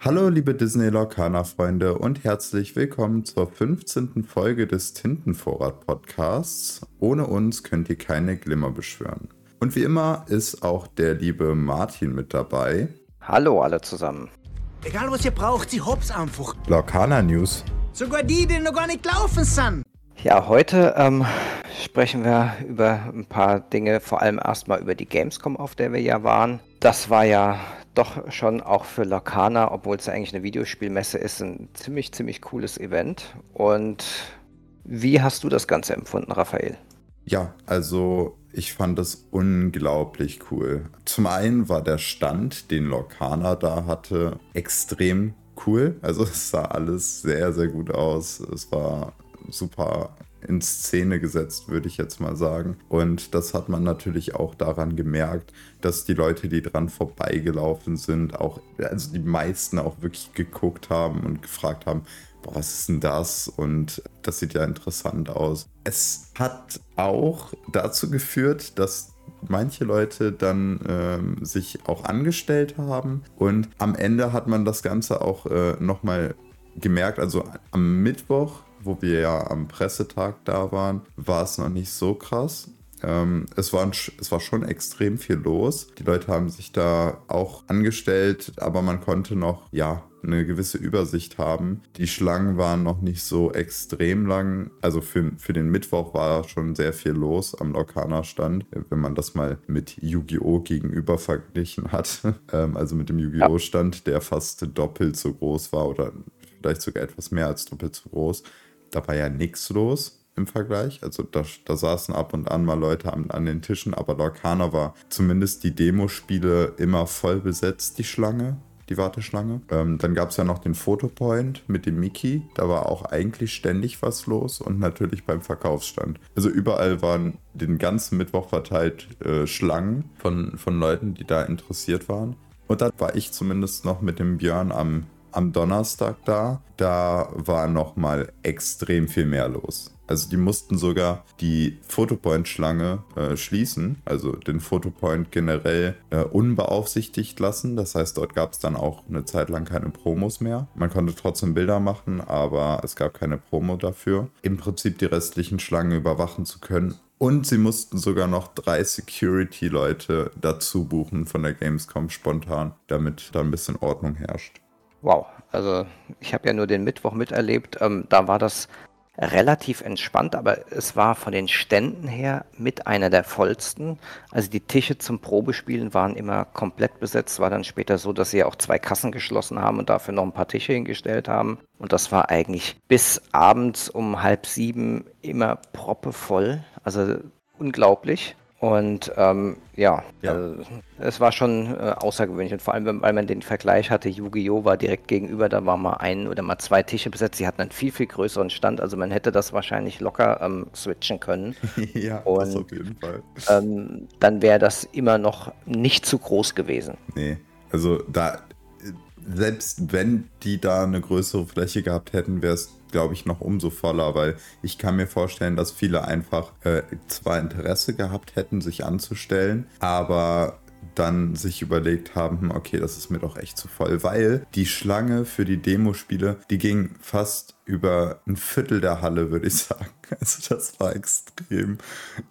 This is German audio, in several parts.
Hallo liebe Disney Lorcaner Freunde und herzlich willkommen zur 15. Folge des Tintenvorrat Podcasts. Ohne uns könnt ihr keine Glimmer beschwören. Und wie immer ist auch der liebe Martin mit dabei. Hallo alle zusammen. Egal was ihr braucht, sie hops einfach. Lorcaner News. Sogar die, die noch gar nicht laufen sind. Ja, heute ähm, sprechen wir über ein paar Dinge, vor allem erstmal über die Gamescom, auf der wir ja waren. Das war ja doch schon auch für Lorcaner, obwohl es ja eigentlich eine Videospielmesse ist, ein ziemlich, ziemlich cooles Event. Und wie hast du das Ganze empfunden, Raphael? Ja, also ich fand das unglaublich cool. Zum einen war der Stand, den Lorcaner da hatte, extrem cool. Also es sah alles sehr, sehr gut aus. Es war super in Szene gesetzt, würde ich jetzt mal sagen. Und das hat man natürlich auch daran gemerkt, dass die Leute, die dran vorbeigelaufen sind, auch, also die meisten auch wirklich geguckt haben und gefragt haben, boah, was ist denn das? Und das sieht ja interessant aus. Es hat auch dazu geführt, dass manche Leute dann ähm, sich auch angestellt haben und am Ende hat man das Ganze auch äh, nochmal gemerkt, also am Mittwoch, wo wir ja am Pressetag da waren, war es noch nicht so krass. Ähm, es, war, es war schon extrem viel los. Die Leute haben sich da auch angestellt, aber man konnte noch, ja, eine gewisse Übersicht haben. Die Schlangen waren noch nicht so extrem lang. Also für, für den Mittwoch war schon sehr viel los am Lokana-Stand, wenn man das mal mit Yu-Gi-Oh! gegenüber verglichen hat. ähm, also mit dem Yu-Gi-Oh! Stand, der fast doppelt so groß war oder vielleicht sogar etwas mehr als doppelt so groß. Da war ja nichts los im Vergleich. Also da, da saßen ab und an mal Leute an, an den Tischen, aber Lorcaner war zumindest die Demospiele immer voll besetzt, die Schlange die Warteschlange. Ähm, dann gab es ja noch den Fotopoint mit dem Mickey. Da war auch eigentlich ständig was los und natürlich beim Verkaufsstand. Also überall waren den ganzen Mittwoch verteilt äh, Schlangen von, von Leuten, die da interessiert waren. Und dann war ich zumindest noch mit dem Björn am, am Donnerstag da. Da war noch mal extrem viel mehr los. Also die mussten sogar die Photopoint-Schlange äh, schließen, also den Photopoint generell äh, unbeaufsichtigt lassen. Das heißt, dort gab es dann auch eine Zeit lang keine Promos mehr. Man konnte trotzdem Bilder machen, aber es gab keine Promo dafür. Im Prinzip die restlichen Schlangen überwachen zu können. Und sie mussten sogar noch drei Security-Leute dazu buchen von der Gamescom spontan, damit da ein bisschen Ordnung herrscht. Wow, also ich habe ja nur den Mittwoch miterlebt. Ähm, da war das relativ entspannt, aber es war von den Ständen her mit einer der vollsten. Also die Tische zum Probespielen waren immer komplett besetzt. War dann später so, dass sie auch zwei Kassen geschlossen haben und dafür noch ein paar Tische hingestellt haben. Und das war eigentlich bis abends um halb sieben immer proppevoll. Also unglaublich. Und ähm, ja, ja. Also, es war schon äh, außergewöhnlich. Und vor allem, weil man den Vergleich hatte, Yu-Gi-Oh! war direkt gegenüber, da war mal ein oder mal zwei Tische besetzt. Sie hatten einen viel, viel größeren Stand. Also man hätte das wahrscheinlich locker ähm, switchen können. ja, Und, das auf jeden Fall. Ähm, dann wäre das immer noch nicht zu groß gewesen. Nee, also da, selbst wenn die da eine größere Fläche gehabt hätten, wäre es glaube ich, noch umso voller, weil ich kann mir vorstellen, dass viele einfach äh, zwar Interesse gehabt hätten, sich anzustellen, aber dann sich überlegt haben, okay, das ist mir doch echt zu voll, weil die Schlange für die Demospiele, die ging fast über ein Viertel der Halle, würde ich sagen. Also das war extrem.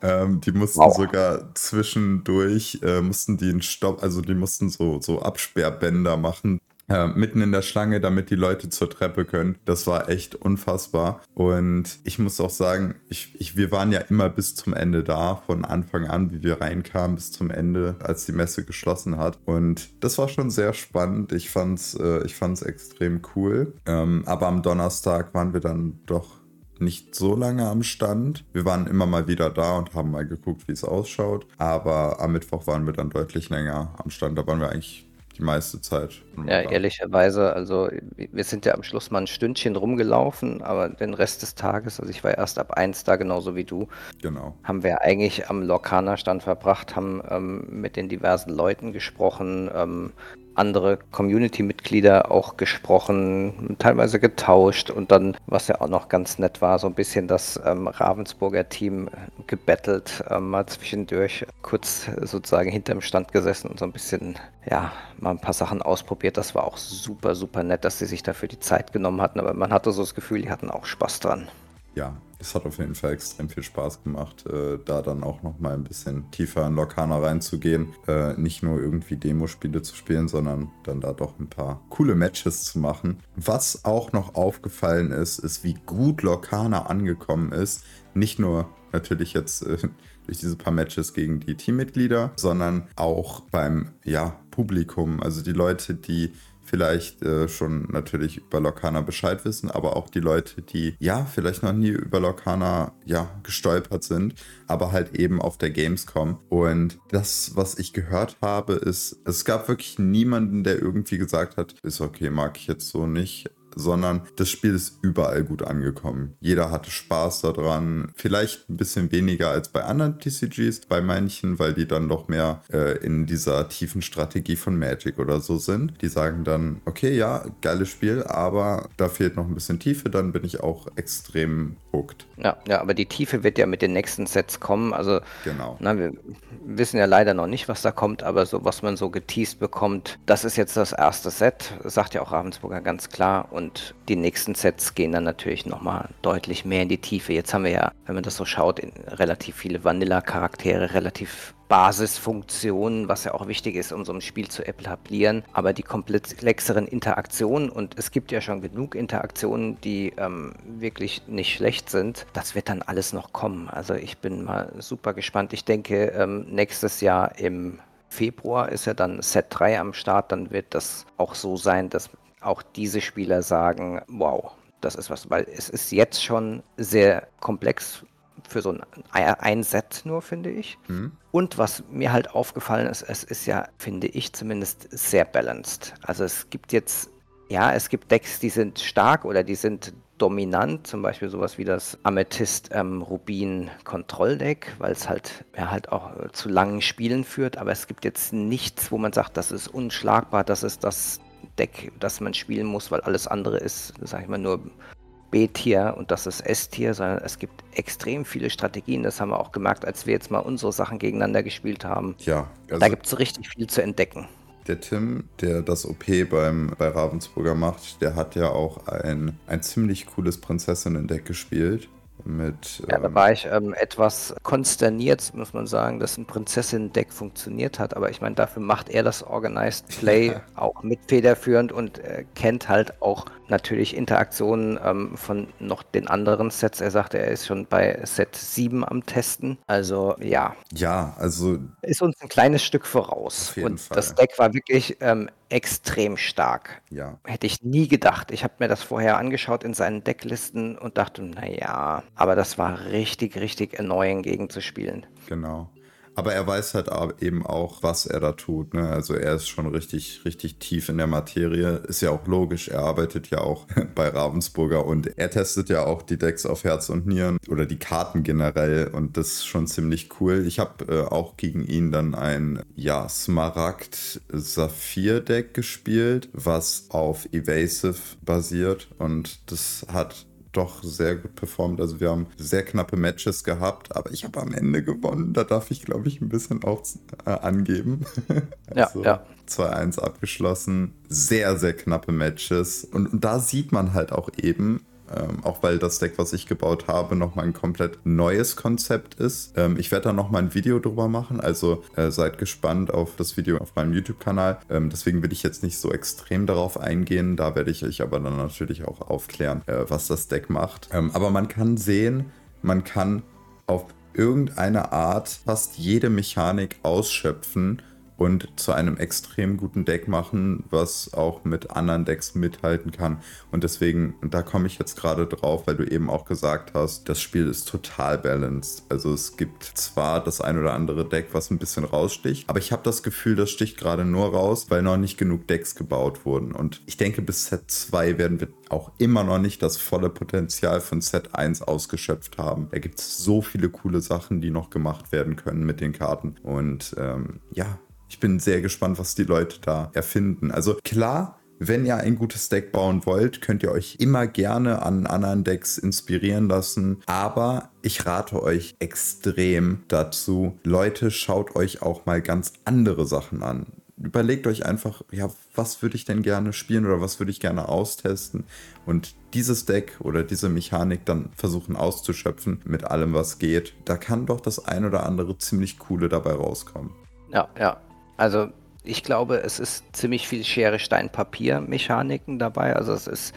Ähm, die mussten wow. sogar zwischendurch, äh, mussten die einen Stopp, also die mussten so, so Absperrbänder machen, äh, mitten in der Schlange, damit die Leute zur Treppe können. Das war echt unfassbar. Und ich muss auch sagen, ich, ich, wir waren ja immer bis zum Ende da, von Anfang an, wie wir reinkamen, bis zum Ende, als die Messe geschlossen hat. Und das war schon sehr spannend. Ich fand's, äh, fand's extrem cool. Ähm, aber am Donnerstag waren wir dann doch nicht so lange am Stand. Wir waren immer mal wieder da und haben mal geguckt, wie es ausschaut. Aber am Mittwoch waren wir dann deutlich länger am Stand. Da waren wir eigentlich die meiste Zeit. Ja, ehrlicherweise, also wir sind ja am Schluss mal ein Stündchen rumgelaufen, aber den Rest des Tages, also ich war erst ab eins da, genauso wie du. Genau. Haben wir eigentlich am Lokana-Stand verbracht, haben ähm, mit den diversen Leuten gesprochen, ähm, andere Community-Mitglieder auch gesprochen, teilweise getauscht und dann, was ja auch noch ganz nett war, so ein bisschen das ähm, Ravensburger Team gebettelt, ähm, mal zwischendurch kurz sozusagen hinterm Stand gesessen und so ein bisschen, ja, mal ein paar Sachen ausprobiert. Das war auch super, super nett, dass sie sich dafür die Zeit genommen hatten, aber man hatte so das Gefühl, die hatten auch Spaß dran ja, es hat auf jeden Fall extrem viel Spaß gemacht, äh, da dann auch nochmal ein bisschen tiefer in Lokana reinzugehen. Äh, nicht nur irgendwie Demospiele zu spielen, sondern dann da doch ein paar coole Matches zu machen. Was auch noch aufgefallen ist, ist, wie gut Lokana angekommen ist. Nicht nur natürlich jetzt äh, durch diese paar Matches gegen die Teammitglieder, sondern auch beim ja, Publikum. Also die Leute, die vielleicht äh, schon natürlich über Lokana Bescheid wissen, aber auch die Leute, die ja vielleicht noch nie über Lokana ja gestolpert sind, aber halt eben auf der Gamescom. Und das, was ich gehört habe, ist, es gab wirklich niemanden, der irgendwie gesagt hat, ist okay, mag ich jetzt so nicht sondern das Spiel ist überall gut angekommen. Jeder hatte Spaß daran. Vielleicht ein bisschen weniger als bei anderen TCGs, bei manchen, weil die dann doch mehr äh, in dieser tiefen Strategie von Magic oder so sind. Die sagen dann, okay, ja, geiles Spiel, aber da fehlt noch ein bisschen Tiefe, dann bin ich auch extrem hooked. Ja, ja, aber die Tiefe wird ja mit den nächsten Sets kommen. Also, genau. Na, wir wissen ja leider noch nicht, was da kommt, aber so, was man so geteased bekommt, das ist jetzt das erste Set, sagt ja auch Ravensburger ganz klar. Und und die nächsten Sets gehen dann natürlich nochmal deutlich mehr in die Tiefe. Jetzt haben wir ja, wenn man das so schaut, relativ viele Vanilla-Charaktere, relativ Basisfunktionen, was ja auch wichtig ist, um so ein Spiel zu etablieren. Aber die komplexeren Interaktionen, und es gibt ja schon genug Interaktionen, die ähm, wirklich nicht schlecht sind, das wird dann alles noch kommen. Also ich bin mal super gespannt. Ich denke, ähm, nächstes Jahr im Februar ist ja dann Set 3 am Start, dann wird das auch so sein, dass auch diese Spieler sagen, wow, das ist was, weil es ist jetzt schon sehr komplex für so ein, ein Set nur, finde ich. Mhm. Und was mir halt aufgefallen ist, es ist ja, finde ich zumindest, sehr balanced. Also es gibt jetzt, ja, es gibt Decks, die sind stark oder die sind dominant, zum Beispiel sowas wie das Amethyst ähm, Rubin Kontrolldeck, weil es halt ja halt auch äh, zu langen Spielen führt, aber es gibt jetzt nichts, wo man sagt, das ist unschlagbar, das ist das Deck, das man spielen muss, weil alles andere ist, sag ich mal, nur B-Tier und das ist S-Tier, sondern es gibt extrem viele Strategien. Das haben wir auch gemerkt, als wir jetzt mal unsere Sachen gegeneinander gespielt haben. Ja, also da gibt es richtig viel zu entdecken. Der Tim, der das OP beim, bei Ravensburger macht, der hat ja auch ein, ein ziemlich cooles Prinzessinnen-Deck gespielt mit. Ja, da ähm, war ich ähm, etwas konsterniert, muss man sagen, dass ein Prinzessin-Deck funktioniert hat. Aber ich meine, dafür macht er das Organized Play ja. auch mit federführend und äh, kennt halt auch natürlich Interaktionen ähm, von noch den anderen Sets. Er sagte, er ist schon bei Set 7 am Testen. Also ja. Ja, also. Ist uns ein kleines Stück voraus. und Fall. das Deck war wirklich ähm, extrem stark. Ja. Hätte ich nie gedacht. Ich habe mir das vorher angeschaut in seinen Decklisten und dachte, naja, aber das war richtig, richtig annoying gegen zu spielen. Genau. Aber er weiß halt eben auch, was er da tut. Ne? Also er ist schon richtig, richtig tief in der Materie. Ist ja auch logisch. Er arbeitet ja auch bei Ravensburger und er testet ja auch die Decks auf Herz und Nieren oder die Karten generell. Und das ist schon ziemlich cool. Ich habe äh, auch gegen ihn dann ein ja, Smaragd-Saphir-Deck gespielt, was auf Evasive basiert. Und das hat doch sehr gut performt. Also wir haben sehr knappe Matches gehabt, aber ich habe am Ende gewonnen. Da darf ich, glaube ich, ein bisschen auch äh, angeben. also ja, ja. 2-1 abgeschlossen. Sehr, sehr knappe Matches. Und, und da sieht man halt auch eben, ähm, auch weil das Deck, was ich gebaut habe, nochmal ein komplett neues Konzept ist. Ähm, ich werde da nochmal ein Video drüber machen, also äh, seid gespannt auf das Video auf meinem YouTube-Kanal. Ähm, deswegen will ich jetzt nicht so extrem darauf eingehen. Da werde ich euch aber dann natürlich auch aufklären, äh, was das Deck macht. Ähm, aber man kann sehen, man kann auf irgendeine Art fast jede Mechanik ausschöpfen und zu einem extrem guten Deck machen, was auch mit anderen Decks mithalten kann. Und deswegen, da komme ich jetzt gerade drauf, weil du eben auch gesagt hast, das Spiel ist total balanced. Also es gibt zwar das ein oder andere Deck, was ein bisschen raussticht, aber ich habe das Gefühl, das sticht gerade nur raus, weil noch nicht genug Decks gebaut wurden. Und ich denke, bis Set 2 werden wir auch immer noch nicht das volle Potenzial von Set 1 ausgeschöpft haben. Da gibt es so viele coole Sachen, die noch gemacht werden können mit den Karten. Und ähm, ja, Ich bin sehr gespannt, was die Leute da erfinden. Also klar, wenn ihr ein gutes Deck bauen wollt, könnt ihr euch immer gerne an anderen Decks inspirieren lassen. Aber ich rate euch extrem dazu, Leute, schaut euch auch mal ganz andere Sachen an. Überlegt euch einfach, ja, was würde ich denn gerne spielen oder was würde ich gerne austesten und dieses Deck oder diese Mechanik dann versuchen auszuschöpfen mit allem, was geht. Da kann doch das ein oder andere ziemlich coole dabei rauskommen. Ja, ja. Also ich glaube, es ist ziemlich viel Schere, Stein, Papier Mechaniken dabei. Also es ist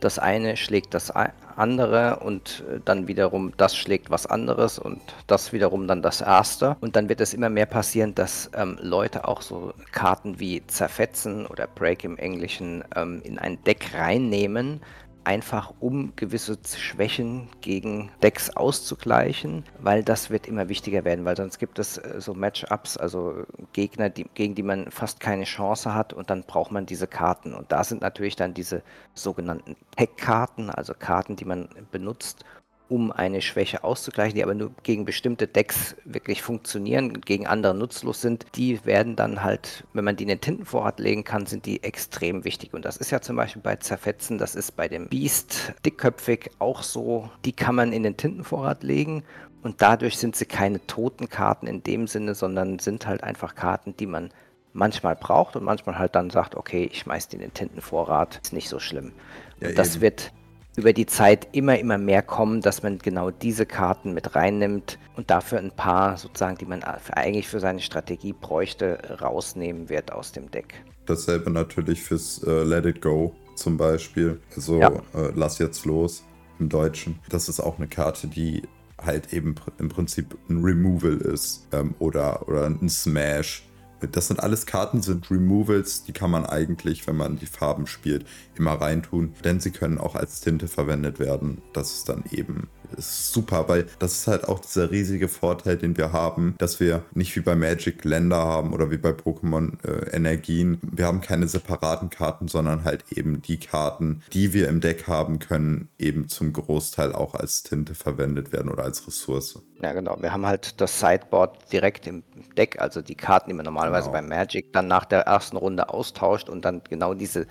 das eine schlägt das andere und äh, dann wiederum das schlägt was anderes und das wiederum dann das erste. Und dann wird es immer mehr passieren, dass ähm, Leute auch so Karten wie Zerfetzen oder Break im Englischen ähm, in ein Deck reinnehmen, einfach um gewisse Schwächen gegen Decks auszugleichen, weil das wird immer wichtiger werden, weil sonst gibt es äh, so Matchups, also Gegner, die, gegen die man fast keine Chance hat und dann braucht man diese Karten. Und da sind natürlich dann diese sogenannten Tech-Karten, also Karten, die man benutzt, um eine Schwäche auszugleichen, die aber nur gegen bestimmte Decks wirklich funktionieren, gegen andere nutzlos sind, die werden dann halt, wenn man die in den Tintenvorrat legen kann, sind die extrem wichtig. Und das ist ja zum Beispiel bei Zerfetzen, das ist bei dem Beast dickköpfig auch so, die kann man in den Tintenvorrat legen und dadurch sind sie keine toten Karten in dem Sinne, sondern sind halt einfach Karten, die man manchmal braucht und manchmal halt dann sagt, okay, ich schmeiß die in den Tintenvorrat, ist nicht so schlimm. Ja, und das eben. wird über die Zeit immer, immer mehr kommen, dass man genau diese Karten mit reinnimmt und dafür ein paar sozusagen, die man eigentlich für seine Strategie bräuchte, rausnehmen wird aus dem Deck. Dasselbe natürlich fürs äh, Let It Go zum Beispiel. Also ja. äh, Lass jetzt los im Deutschen. Das ist auch eine Karte, die halt eben im Prinzip ein Removal ist ähm, oder, oder ein Smash das sind alles Karten, sind Removals, die kann man eigentlich, wenn man die Farben spielt, immer reintun, denn sie können auch als Tinte verwendet werden. Das ist dann eben ist super, weil das ist halt auch dieser riesige Vorteil, den wir haben, dass wir nicht wie bei Magic Länder haben oder wie bei Pokémon äh, Energien. Wir haben keine separaten Karten, sondern halt eben die Karten, die wir im Deck haben, können eben zum Großteil auch als Tinte verwendet werden oder als Ressource. Ja, genau. Wir haben halt das Sideboard direkt im Deck, also die Karten, die man normalerweise genau. bei Magic dann nach der ersten Runde austauscht und dann genau diese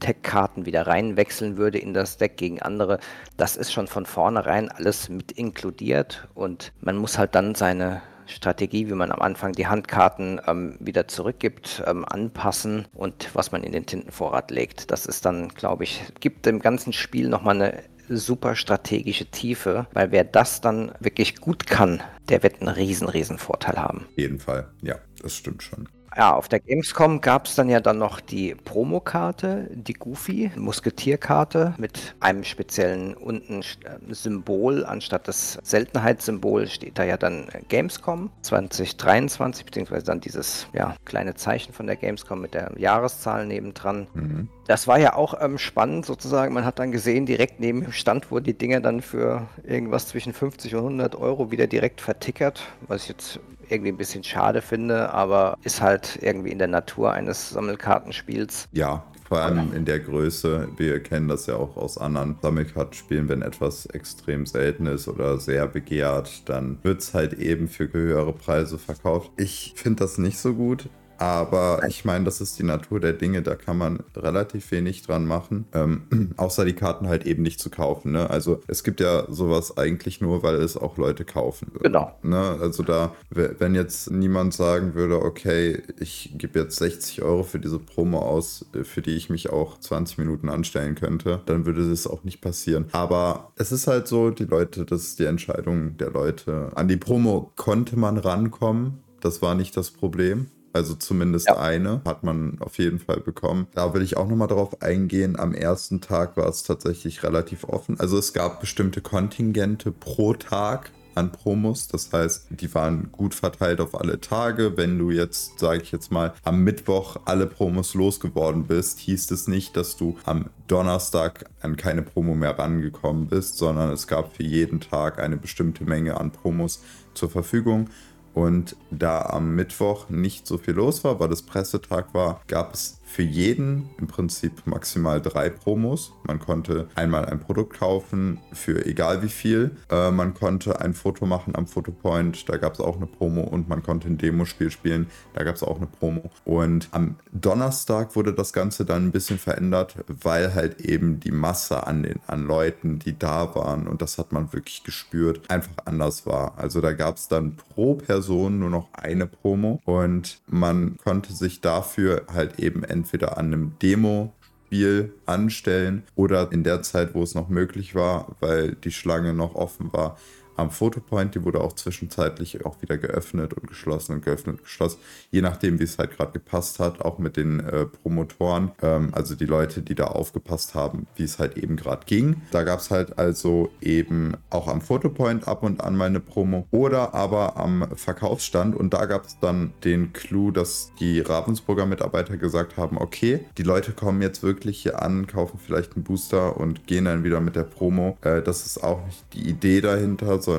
Tech-Karten wieder reinwechseln würde in das Deck gegen andere. Das ist schon von vornherein alles mit inkludiert und man muss halt dann seine Strategie, wie man am Anfang die Handkarten ähm, wieder zurückgibt, ähm, anpassen und was man in den Tintenvorrat legt. Das ist dann, glaube ich, gibt dem ganzen Spiel nochmal eine super strategische Tiefe, weil wer das dann wirklich gut kann, der wird einen riesen, riesen Vorteil haben. Auf jeden Fall, ja, das stimmt schon. Ja, auf der Gamescom gab es dann ja dann noch die Promokarte, die Goofy, Musketierkarte mit einem speziellen unten äh, Symbol. Anstatt das Seltenheitssymbol steht da ja dann Gamescom 2023, beziehungsweise dann dieses ja, kleine Zeichen von der Gamescom mit der Jahreszahl nebendran. Mhm. Das war ja auch ähm, spannend sozusagen. Man hat dann gesehen, direkt neben dem Stand wurden die Dinger dann für irgendwas zwischen 50 und 100 Euro wieder direkt vertickert, was ich jetzt irgendwie ein bisschen schade finde, aber ist halt irgendwie in der Natur eines Sammelkartenspiels. Ja, vor allem in der Größe. Wir kennen das ja auch aus anderen Sammelkartenspielen, wenn etwas extrem selten ist oder sehr begehrt, dann wird es halt eben für höhere Preise verkauft. Ich finde das nicht so gut. Aber ich meine, das ist die Natur der Dinge, da kann man relativ wenig dran machen, ähm, außer die Karten halt eben nicht zu kaufen. Ne? Also es gibt ja sowas eigentlich nur, weil es auch Leute kaufen. Genau. Ne? Also da, wenn jetzt niemand sagen würde, okay, ich gebe jetzt 60 Euro für diese Promo aus, für die ich mich auch 20 Minuten anstellen könnte, dann würde das auch nicht passieren. Aber es ist halt so, die Leute, das ist die Entscheidung der Leute. An die Promo konnte man rankommen. Das war nicht das Problem. Also zumindest ja. eine hat man auf jeden Fall bekommen. Da will ich auch nochmal drauf eingehen. Am ersten Tag war es tatsächlich relativ offen. Also es gab bestimmte Kontingente pro Tag an Promos. Das heißt, die waren gut verteilt auf alle Tage. Wenn du jetzt, sage ich jetzt mal, am Mittwoch alle Promos losgeworden bist, hieß es nicht, dass du am Donnerstag an keine Promo mehr rangekommen bist, sondern es gab für jeden Tag eine bestimmte Menge an Promos zur Verfügung. Und da am Mittwoch nicht so viel los war, weil das Pressetag war, gab es für jeden im Prinzip maximal drei Promos. Man konnte einmal ein Produkt kaufen für egal wie viel. Äh, man konnte ein Foto machen am Fotopoint, da gab es auch eine Promo und man konnte ein Demospiel spielen, da gab es auch eine Promo. Und am Donnerstag wurde das Ganze dann ein bisschen verändert, weil halt eben die Masse an, den, an Leuten, die da waren, und das hat man wirklich gespürt, einfach anders war. Also da gab es dann pro Person nur noch eine Promo und man konnte sich dafür halt eben entweder an einem Demo Spiel anstellen oder in der Zeit, wo es noch möglich war, weil die Schlange noch offen war, am Fotopoint. Die wurde auch zwischenzeitlich auch wieder geöffnet und geschlossen und geöffnet und geschlossen, je nachdem, wie es halt gerade gepasst hat, auch mit den äh, Promotoren, ähm, also die Leute, die da aufgepasst haben, wie es halt eben gerade ging. Da gab es halt also eben auch am Fotopoint ab und an mal eine Promo oder aber am Verkaufsstand und da gab es dann den Clou, dass die Ravensburger Mitarbeiter gesagt haben, okay, die Leute kommen jetzt wirklich hier an, kaufen vielleicht einen Booster und gehen dann wieder mit der Promo. Äh, das ist auch nicht die Idee dahinter, sondern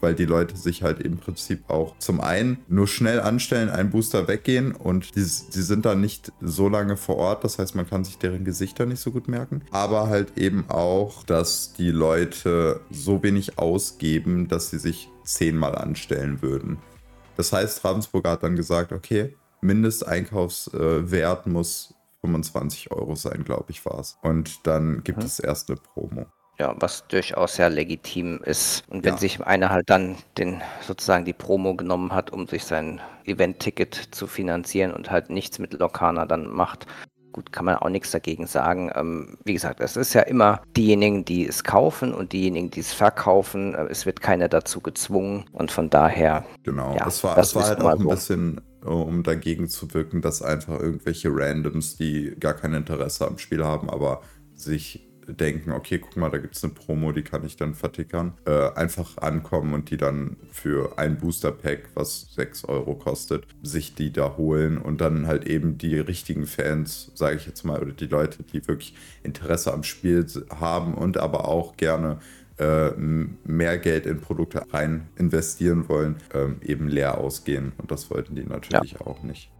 weil die Leute sich halt im Prinzip auch zum einen nur schnell anstellen, einen Booster weggehen und die, die sind dann nicht so lange vor Ort, das heißt, man kann sich deren Gesichter nicht so gut merken, aber halt eben auch, dass die Leute so wenig ausgeben, dass sie sich zehnmal anstellen würden. Das heißt, Ravensburg hat dann gesagt, okay, Mindesteinkaufswert muss 25 Euro sein, glaube ich, war es. Und dann gibt mhm. es erst eine Promo. Ja, was durchaus sehr legitim ist. Und wenn ja. sich einer halt dann den sozusagen die Promo genommen hat, um sich sein Event-Ticket zu finanzieren und halt nichts mit Lokana dann macht, gut, kann man auch nichts dagegen sagen. Ähm, wie gesagt, es ist ja immer diejenigen, die es kaufen und diejenigen, die es verkaufen. Äh, es wird keiner dazu gezwungen und von daher. Genau, ja, das war, das war halt auch ein so. bisschen um dagegen zu wirken, dass einfach irgendwelche Randoms, die gar kein Interesse am Spiel haben, aber sich denken, okay, guck mal, da gibt es eine Promo, die kann ich dann vertickern, äh, einfach ankommen und die dann für ein Booster-Pack, was 6 Euro kostet, sich die da holen und dann halt eben die richtigen Fans, sage ich jetzt mal, oder die Leute, die wirklich Interesse am Spiel haben und aber auch gerne äh, mehr Geld in Produkte rein investieren wollen, ähm, eben leer ausgehen. Und das wollten die natürlich ja. auch nicht.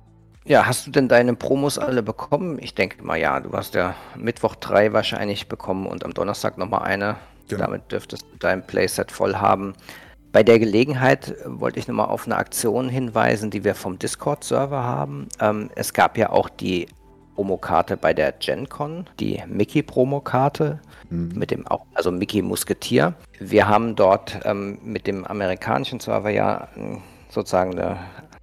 Ja, hast du denn deine Promos alle bekommen? Ich denke mal ja, du hast ja Mittwoch drei wahrscheinlich bekommen und am Donnerstag nochmal eine. Genau. Damit dürftest du dein Playset voll haben. Bei der Gelegenheit wollte ich nochmal auf eine Aktion hinweisen, die wir vom Discord-Server haben. Ähm, es gab ja auch die Promokarte bei der GenCon, die Mickey-Promokarte mhm. mit dem auch, also Mickey Musketier. Wir haben dort ähm, mit dem amerikanischen Server ja ähm, sozusagen eine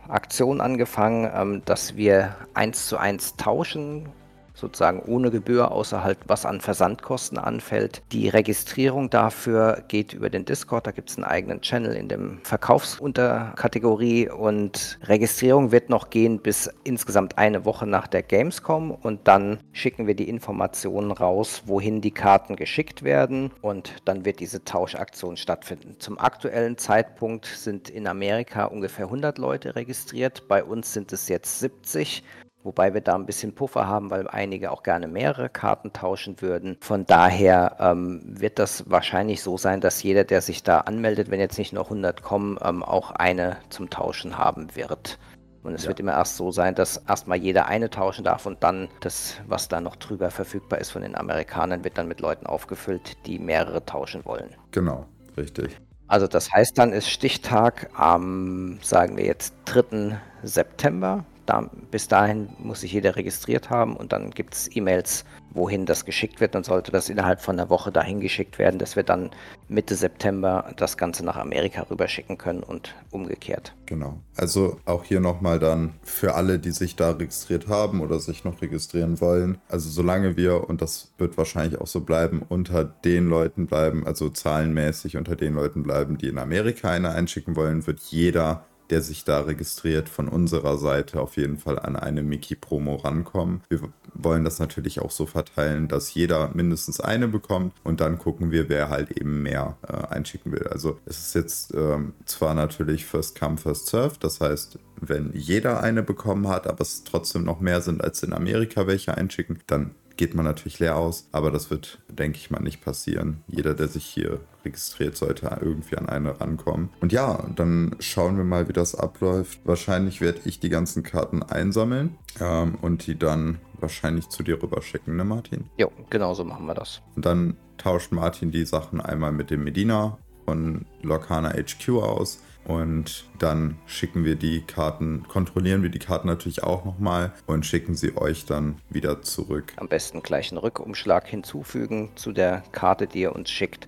Aktion angefangen, ähm, dass wir eins zu eins tauschen sozusagen ohne Gebühr, außer halt was an Versandkosten anfällt. Die Registrierung dafür geht über den Discord, da gibt es einen eigenen Channel in dem Verkaufsunterkategorie. Und Registrierung wird noch gehen bis insgesamt eine Woche nach der Gamescom. Und dann schicken wir die Informationen raus, wohin die Karten geschickt werden. Und dann wird diese Tauschaktion stattfinden. Zum aktuellen Zeitpunkt sind in Amerika ungefähr 100 Leute registriert, bei uns sind es jetzt 70 Wobei wir da ein bisschen Puffer haben, weil einige auch gerne mehrere Karten tauschen würden. Von daher ähm, wird das wahrscheinlich so sein, dass jeder, der sich da anmeldet, wenn jetzt nicht noch 100 kommen, ähm, auch eine zum Tauschen haben wird. Und es ja. wird immer erst so sein, dass erstmal jeder eine tauschen darf und dann das, was da noch drüber verfügbar ist von den Amerikanern, wird dann mit Leuten aufgefüllt, die mehrere tauschen wollen. Genau, richtig. Also das heißt dann ist Stichtag am, sagen wir jetzt, 3. September da, bis dahin muss sich jeder registriert haben und dann gibt es E-Mails, wohin das geschickt wird. Dann sollte das innerhalb von einer Woche dahin geschickt werden, dass wir dann Mitte September das Ganze nach Amerika rüberschicken können und umgekehrt. Genau. Also auch hier nochmal dann für alle, die sich da registriert haben oder sich noch registrieren wollen. Also solange wir, und das wird wahrscheinlich auch so bleiben, unter den Leuten bleiben, also zahlenmäßig unter den Leuten bleiben, die in Amerika eine einschicken wollen, wird jeder der sich da registriert, von unserer Seite auf jeden Fall an eine Mickey-Promo rankommen. Wir wollen das natürlich auch so verteilen, dass jeder mindestens eine bekommt und dann gucken wir, wer halt eben mehr äh, einschicken will. Also es ist jetzt ähm, zwar natürlich First Come, First Serve, das heißt, wenn jeder eine bekommen hat, aber es trotzdem noch mehr sind als in Amerika welche einschicken, dann geht man natürlich leer aus, aber das wird, denke ich mal, nicht passieren. Jeder, der sich hier registriert, sollte irgendwie an eine rankommen. Und ja, dann schauen wir mal, wie das abläuft. Wahrscheinlich werde ich die ganzen Karten einsammeln ähm, und die dann wahrscheinlich zu dir rüberschicken, ne Martin? Jo, genau so machen wir das. Und dann tauscht Martin die Sachen einmal mit dem Medina von Lorcana HQ aus und dann schicken wir die Karten, kontrollieren wir die Karten natürlich auch nochmal und schicken sie euch dann wieder zurück. Am besten gleich einen Rückumschlag hinzufügen zu der Karte, die ihr uns schickt.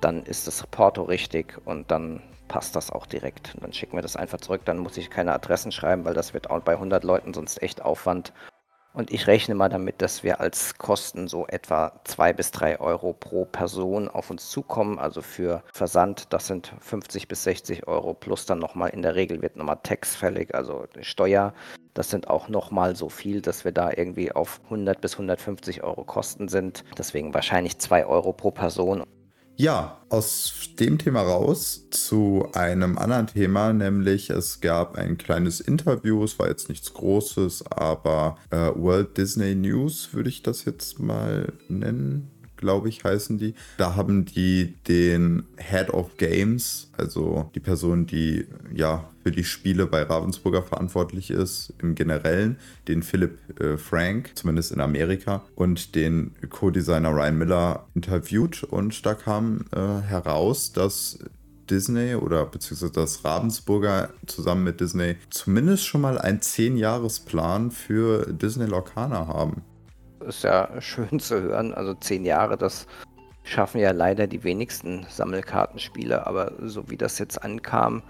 Dann ist das Porto richtig und dann passt das auch direkt. Und dann schicken wir das einfach zurück. Dann muss ich keine Adressen schreiben, weil das wird auch bei 100 Leuten sonst echt Aufwand. Und ich rechne mal damit, dass wir als Kosten so etwa zwei bis drei Euro pro Person auf uns zukommen. Also für Versand, das sind 50 bis 60 Euro plus dann nochmal in der Regel wird nochmal Tax fällig, also Steuer. Das sind auch nochmal so viel, dass wir da irgendwie auf 100 bis 150 Euro Kosten sind. Deswegen wahrscheinlich zwei Euro pro Person. Ja, aus dem Thema raus zu einem anderen Thema, nämlich es gab ein kleines Interview, es war jetzt nichts Großes, aber äh, World Disney News würde ich das jetzt mal nennen glaube ich, heißen die. Da haben die den Head of Games, also die Person, die ja für die Spiele bei Ravensburger verantwortlich ist, im Generellen, den Philip äh, Frank, zumindest in Amerika, und den Co-Designer Ryan Miller interviewt. Und da kam äh, heraus, dass Disney oder beziehungsweise das Ravensburger zusammen mit Disney zumindest schon mal einen 10-Jahres-Plan für Disney Lorcaner haben ist ja schön zu hören. Also zehn Jahre, das schaffen ja leider die wenigsten Sammelkartenspiele, aber so wie das jetzt ankam,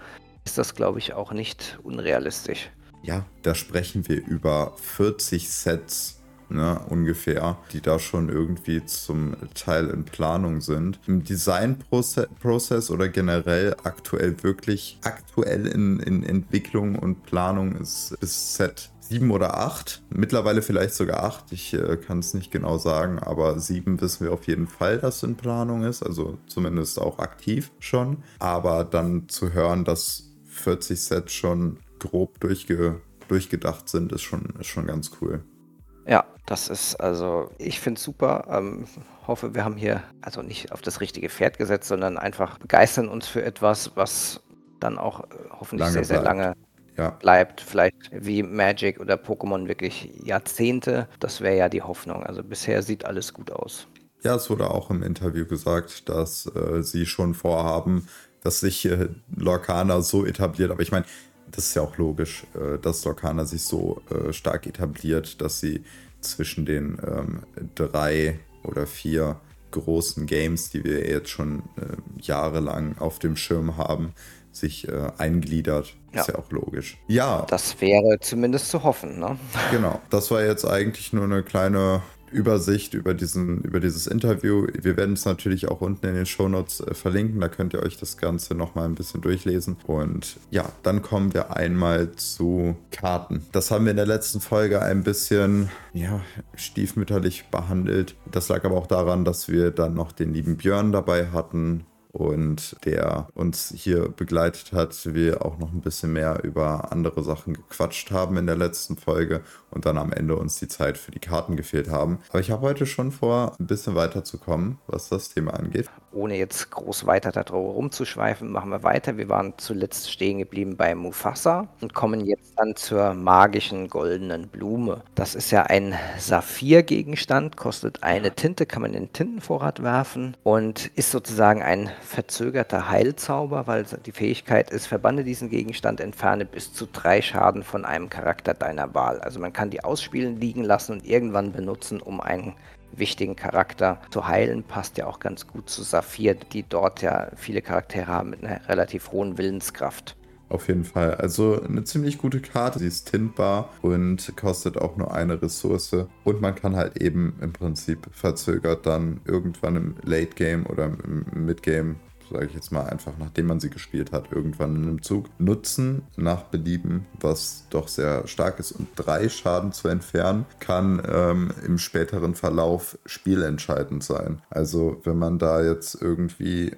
ist das, glaube ich, auch nicht unrealistisch. Ja, da sprechen wir über 40 Sets. Ne, ungefähr, die da schon irgendwie zum Teil in Planung sind. Im Designprozess oder generell aktuell wirklich aktuell in, in Entwicklung und Planung ist, ist Set sieben oder acht, mittlerweile vielleicht sogar acht, ich äh, kann es nicht genau sagen, aber sieben wissen wir auf jeden Fall, dass in Planung ist, also zumindest auch aktiv schon. Aber dann zu hören, dass 40 Sets schon grob durchge durchgedacht sind, ist schon, ist schon ganz cool. Ja, das ist also, ich finde es super. Ähm, hoffe, wir haben hier also nicht auf das richtige Pferd gesetzt, sondern einfach begeistern uns für etwas, was dann auch äh, hoffentlich lange sehr, sehr bleibt. lange ja. bleibt. Vielleicht wie Magic oder Pokémon wirklich Jahrzehnte. Das wäre ja die Hoffnung. Also bisher sieht alles gut aus. Ja, es wurde auch im Interview gesagt, dass äh, sie schon vorhaben, dass sich äh, Lorcana so etabliert. Aber ich meine, das ist ja auch logisch, äh, dass Lorcana sich so äh, stark etabliert, dass sie zwischen den ähm, drei oder vier großen Games, die wir jetzt schon äh, jahrelang auf dem Schirm haben, sich äh, eingliedert. Ja. Ist ja auch logisch. Ja. Das wäre zumindest zu hoffen, ne? Genau. Das war jetzt eigentlich nur eine kleine Übersicht über, diesen, über dieses Interview. Wir werden es natürlich auch unten in den Shownotes äh, verlinken. Da könnt ihr euch das Ganze nochmal ein bisschen durchlesen. Und ja, dann kommen wir einmal zu Karten. Das haben wir in der letzten Folge ein bisschen ja, stiefmütterlich behandelt. Das lag aber auch daran, dass wir dann noch den lieben Björn dabei hatten und der uns hier begleitet hat, wir auch noch ein bisschen mehr über andere Sachen gequatscht haben in der letzten Folge und dann am Ende uns die Zeit für die Karten gefehlt haben. Aber ich habe heute schon vor, ein bisschen weiterzukommen, was das Thema angeht. Ohne jetzt groß weiter darüber rumzuschweifen, machen wir weiter. Wir waren zuletzt stehen geblieben bei Mufasa und kommen jetzt dann zur magischen goldenen Blume. Das ist ja ein Saphir-Gegenstand, kostet eine Tinte, kann man in den Tintenvorrat werfen und ist sozusagen ein verzögerter Heilzauber, weil die Fähigkeit ist, verbanne diesen Gegenstand, entferne bis zu drei Schaden von einem Charakter deiner Wahl. Also man kann die ausspielen, liegen lassen und irgendwann benutzen, um einen wichtigen Charakter zu heilen. Passt ja auch ganz gut zu Saphir, die dort ja viele Charaktere haben mit einer relativ hohen Willenskraft. Auf jeden Fall. Also eine ziemlich gute Karte. Sie ist tintbar und kostet auch nur eine Ressource. Und man kann halt eben im Prinzip verzögert dann irgendwann im Late Game oder im Mid Game sage ich jetzt mal einfach, nachdem man sie gespielt hat, irgendwann in einem Zug nutzen, nach Belieben, was doch sehr stark ist. Und drei Schaden zu entfernen, kann ähm, im späteren Verlauf spielentscheidend sein. Also wenn man da jetzt irgendwie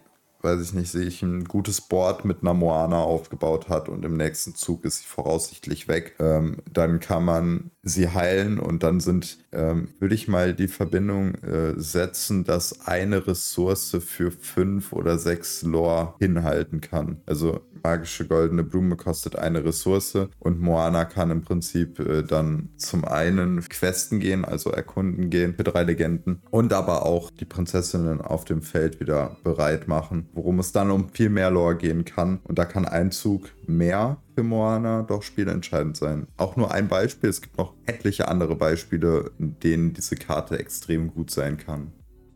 weiß ich nicht, sich ein gutes Board mit einer Moana aufgebaut hat und im nächsten Zug ist sie voraussichtlich weg, ähm, dann kann man sie heilen und dann sind, ähm, würde ich mal die Verbindung äh, setzen, dass eine Ressource für fünf oder sechs Lore hinhalten kann. Also magische goldene Blume kostet eine Ressource und Moana kann im Prinzip äh, dann zum einen Questen gehen, also erkunden gehen für drei Legenden und aber auch die Prinzessinnen auf dem Feld wieder bereit machen, worum es dann um viel mehr Lore gehen kann. Und da kann ein Zug mehr für Moana doch spielentscheidend sein. Auch nur ein Beispiel, es gibt noch etliche andere Beispiele, in denen diese Karte extrem gut sein kann.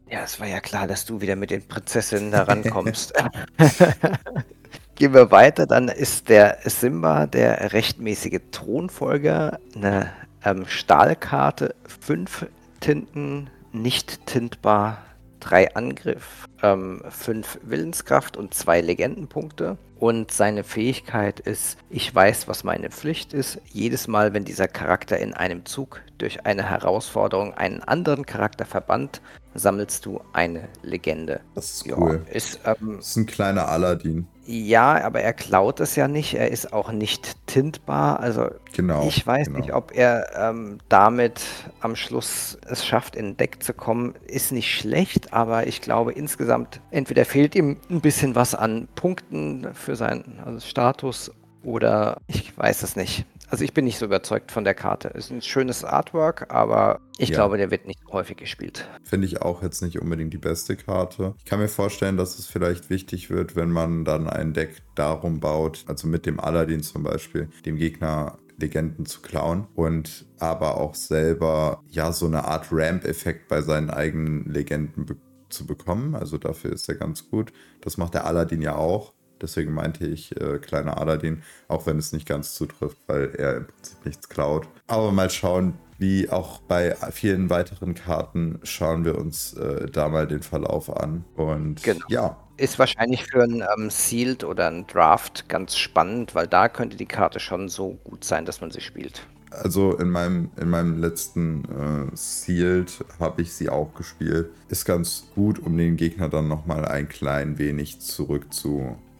Ja, es war ja klar, dass du wieder mit den Prinzessinnen da rankommst. Gehen wir weiter, dann ist der Simba der rechtmäßige Thronfolger, eine ähm, Stahlkarte, fünf Tinten, nicht tintbar, drei Angriff, ähm, fünf Willenskraft und zwei Legendenpunkte. Und seine Fähigkeit ist, ich weiß, was meine Pflicht ist. Jedes Mal, wenn dieser Charakter in einem Zug durch eine Herausforderung einen anderen Charakter verbannt, sammelst du eine Legende. Das ist cool. Ja, ist, ähm, das ist ein kleiner Aladdin. Ja, aber er klaut es ja nicht. Er ist auch nicht tintbar. Also genau, ich weiß genau. nicht, ob er ähm, damit am Schluss es schafft, in Deck zu kommen. Ist nicht schlecht, aber ich glaube insgesamt, entweder fehlt ihm ein bisschen was an Punkten für seinen also Status oder ich weiß es nicht. Also ich bin nicht so überzeugt von der Karte. Ist ein schönes Artwork, aber ich Ja. glaube, der wird nicht häufig gespielt. Finde ich auch jetzt nicht unbedingt die beste Karte. Ich kann mir vorstellen, dass es vielleicht wichtig wird, wenn man dann ein Deck darum baut, also mit dem Aladdin zum Beispiel, dem Gegner Legenden zu klauen und aber auch selber ja so eine Art Ramp-Effekt bei seinen eigenen Legenden be zu bekommen. Also dafür ist er ganz gut. Das macht der Aladdin ja auch. Deswegen meinte ich äh, kleiner Aladdin, auch wenn es nicht ganz zutrifft, weil er im Prinzip nichts klaut. Aber mal schauen, wie auch bei vielen weiteren Karten, schauen wir uns äh, da mal den Verlauf an. Und Genau. ja, Ist wahrscheinlich für ein ähm, Sealed oder ein Draft ganz spannend, weil da könnte die Karte schon so gut sein, dass man sie spielt. also in meinem, in meinem letzten äh, Sealed habe ich sie auch gespielt. Ist ganz gut, um den Gegner dann nochmal ein klein wenig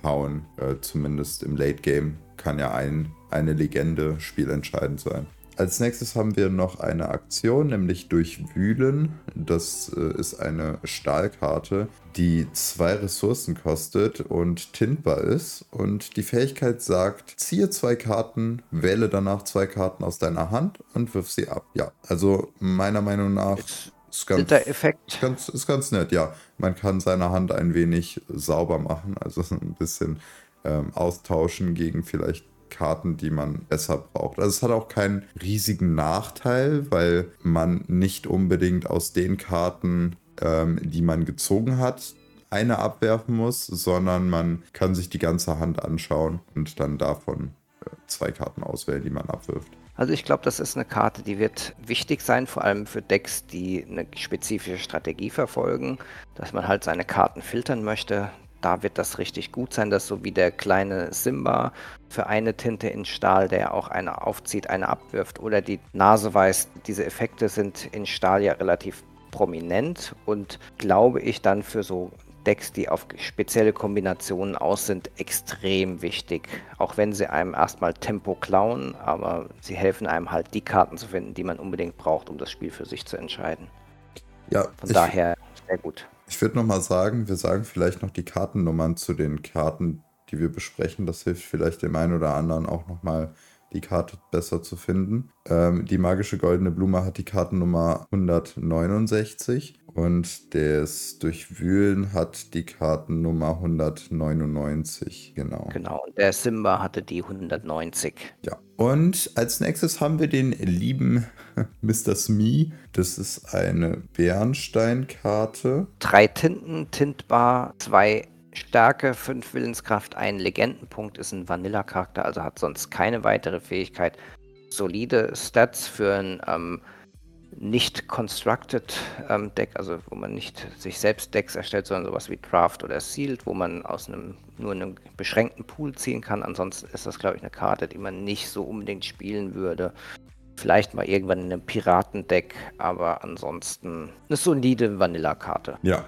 zurückzuhauen. Äh, zumindest im Late Game kann ja ein, eine Legende spielentscheidend sein. Als nächstes haben wir noch eine Aktion, nämlich Durchwühlen. Das äh, ist eine Stahlkarte, die zwei Ressourcen kostet und tintbar ist. Und die Fähigkeit sagt, ziehe zwei Karten, wähle danach zwei Karten aus deiner Hand und wirf sie ab. Ja, also meiner Meinung nach Ist ganz, Effekt. ist ganz, ist ganz nett, ja. Man kann seine Hand ein wenig sauber machen, also ein bisschen ähm, austauschen gegen vielleicht Karten, die man besser braucht. Also es hat auch keinen riesigen Nachteil, weil man nicht unbedingt aus den Karten, ähm, die man gezogen hat, eine abwerfen muss, sondern man kann sich die ganze Hand anschauen und dann davon äh, zwei Karten auswählen, die man abwirft. Also ich glaube, das ist eine Karte, die wird wichtig sein, vor allem für Decks, die eine spezifische Strategie verfolgen, dass man halt seine Karten filtern möchte. Da wird das richtig gut sein, dass so wie der kleine Simba für eine Tinte in Stahl, der auch eine aufzieht, eine abwirft oder die Nase weiß, diese Effekte sind in Stahl ja relativ prominent und glaube ich dann für so Decks, die auf spezielle Kombinationen aus sind, extrem wichtig. Auch wenn sie einem erstmal Tempo klauen, aber sie helfen einem halt die Karten zu finden, die man unbedingt braucht, um das Spiel für sich zu entscheiden. Ja, Von ich- daher sehr gut. Ich würde nochmal sagen, wir sagen vielleicht noch die Kartennummern zu den Karten, die wir besprechen. Das hilft vielleicht dem einen oder anderen auch nochmal die Karte besser zu finden. Ähm, die magische goldene Blume hat die Kartennummer 169 und das Durchwühlen hat die Kartennummer 199. Genau. Genau. Und der Simba hatte die 190. Ja. Und als nächstes haben wir den lieben Mr. Smee. Das ist eine Bernsteinkarte. Drei Tinten, tintbar, zwei Stärke, fünf Willenskraft, ein Legendenpunkt, ist ein Vanilla-Charakter, also hat sonst keine weitere Fähigkeit. Solide Stats für ein ähm, nicht constructed ähm, Deck, also wo man nicht sich selbst Decks erstellt, sondern sowas wie Draft oder Sealed, wo man aus einem nur einem beschränkten Pool ziehen kann. Ansonsten ist das, glaube ich, eine Karte, die man nicht so unbedingt spielen würde. Vielleicht mal irgendwann in einem Piratendeck, aber ansonsten eine solide Vanilla-Karte. Ja,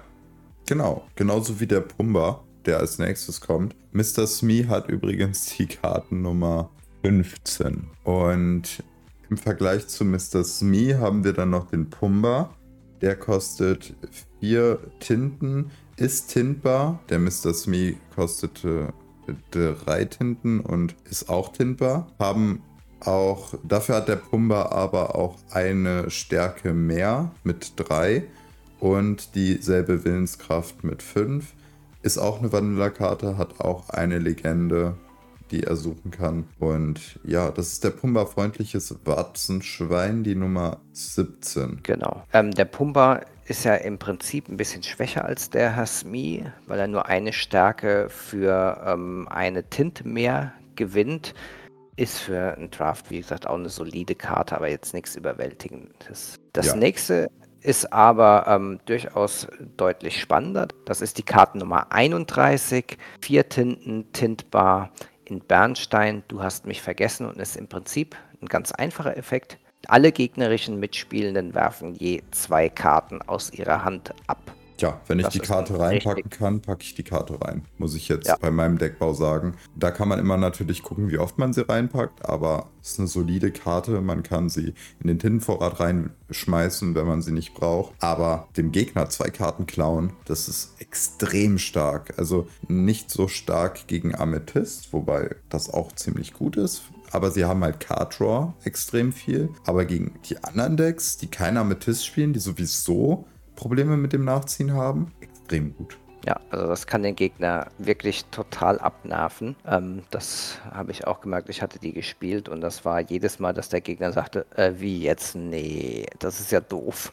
genau. Genauso wie der Pumba. der als nächstes kommt. Mr. Smee hat übrigens die Kartennummer 15. Und im Vergleich zu Mr. Smee haben wir dann noch den Pumba. Der kostet vier Tinten, ist tintbar. Der Mr. Smee kostete drei Tinten und ist auch tintbar. Haben auch, dafür hat der Pumba aber auch eine Stärke mehr mit drei und dieselbe Willenskraft mit fünf. Ist auch eine Vanilla-Karte, hat auch eine Legende, die er suchen kann. Und ja, das ist der Pumba freundliches Warzenschwein, die Nummer 17. Genau. Ähm, der Pumba ist ja im Prinzip ein bisschen schwächer als der Hasmi, weil er nur eine Stärke für ähm, eine Tinte mehr gewinnt. Ist für einen Draft, wie gesagt, auch eine solide Karte, aber jetzt nichts Überwältigendes. Das ja. nächste ist aber ähm, durchaus deutlich spannender. Das ist die Kartennummer 31, vier Tinten, tintbar in Bernstein. Du hast mich vergessen und ist im Prinzip ein ganz einfacher Effekt. Alle gegnerischen Mitspielenden werfen je zwei Karten aus ihrer Hand ab. Ja, wenn ich das die Karte reinpacken richtig. kann, packe ich die Karte rein. Muss ich jetzt ja. bei meinem Deckbau sagen. Da kann man immer natürlich gucken, wie oft man sie reinpackt, aber es ist eine solide Karte. Man kann sie in den Tintenvorrat reinschmeißen, wenn man sie nicht braucht. Aber dem Gegner zwei Karten klauen, das ist extrem stark. Also nicht so stark gegen Amethyst, wobei das auch ziemlich gut ist aber sie haben halt Card Draw extrem viel. Aber gegen die anderen Decks, die keine Amethyst spielen, die sowieso Probleme mit dem Nachziehen haben, extrem gut. Ja, also das kann den Gegner wirklich total abnerven. Ähm, das habe ich auch gemerkt. Ich hatte die gespielt und das war jedes Mal, dass der Gegner sagte, äh, wie jetzt? Nee, das ist ja doof.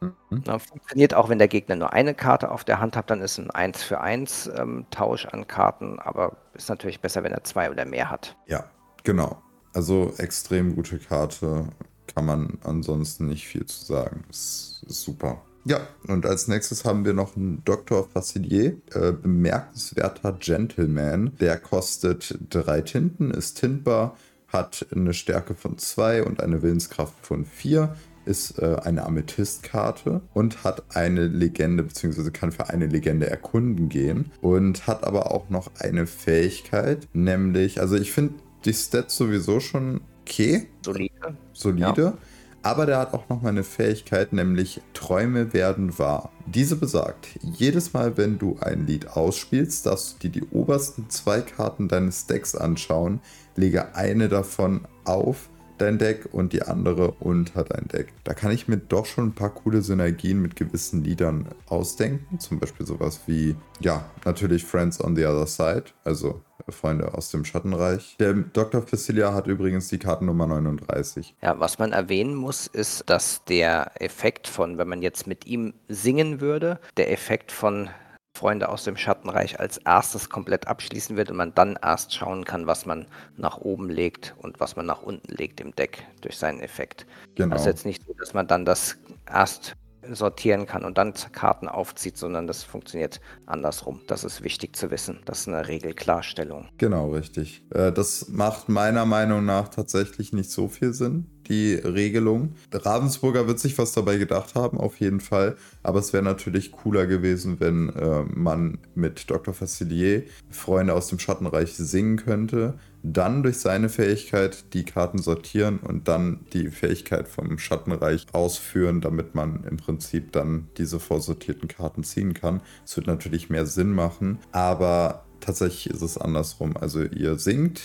Mhm. Na, funktioniert auch, wenn der Gegner nur eine Karte auf der Hand hat, dann ist ein 1 für 1 ähm, Tausch an Karten, aber ist natürlich besser, wenn er zwei oder mehr hat. Ja, genau. Also extrem gute Karte, kann man ansonsten nicht viel zu sagen. Ist, ist super. Ja, und als nächstes haben wir noch einen Dr. Facilier, äh, bemerkenswerter Gentleman. Der kostet drei Tinten, ist tintbar, hat eine Stärke von zwei und eine Willenskraft von vier ist äh, eine Amethyst-Karte und hat eine Legende, beziehungsweise kann für eine Legende erkunden gehen und hat aber auch noch eine Fähigkeit, nämlich, also ich finde die Stats sowieso schon okay. Solide. Solide. Ja. Aber der hat auch noch mal eine Fähigkeit, nämlich Träume werden wahr. Diese besagt, jedes Mal, wenn du ein Lied ausspielst, darfst du dir die obersten zwei Karten deines Decks anschauen, lege eine davon auf dein Deck und die andere unter dein Deck. Da kann ich mir doch schon ein paar coole Synergien mit gewissen Liedern ausdenken. Zum Beispiel sowas wie, ja, natürlich Friends on the Other Side, also Freunde aus dem Schattenreich. Der Dr. Facilia hat übrigens die Kartennummer 39. Ja, was man erwähnen muss, ist, dass der Effekt von, wenn man jetzt mit ihm singen würde, der Effekt von Freunde aus dem Schattenreich als erstes komplett abschließen wird und man dann erst schauen kann, was man nach oben legt und was man nach unten legt im Deck durch seinen Effekt. Genau. Das ist jetzt nicht so, dass man dann das erst sortieren kann und dann Karten aufzieht, sondern das funktioniert andersrum. Das ist wichtig zu wissen. Das ist eine Regelklarstellung. Genau, richtig. Äh, das macht meiner Meinung nach tatsächlich nicht so viel Sinn, die Regelung. Ravensburger wird sich was dabei gedacht haben, auf jeden Fall. Aber es wäre natürlich cooler gewesen, wenn äh, man mit Dr. Facilier Freunde aus dem Schattenreich singen könnte dann durch seine Fähigkeit die Karten sortieren und dann die Fähigkeit vom Schattenreich ausführen, damit man im Prinzip dann diese vorsortierten Karten ziehen kann. Es wird natürlich mehr Sinn machen, aber tatsächlich ist es andersrum. Also ihr singt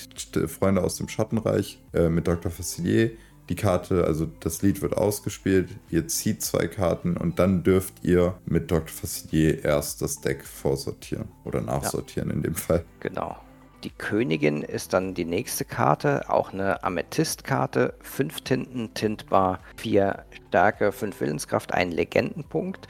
Freunde aus dem Schattenreich äh, mit Dr. Facilier. Die Karte, also das Lied wird ausgespielt, ihr zieht zwei Karten und dann dürft ihr mit Dr. Facilier erst das Deck vorsortieren oder nachsortieren ja. in dem Fall. Genau. Die Königin ist dann die nächste Karte, auch eine Amethyst-Karte, fünf Tinten, tintbar, vier Stärke, fünf Willenskraft, einen Legendenpunkt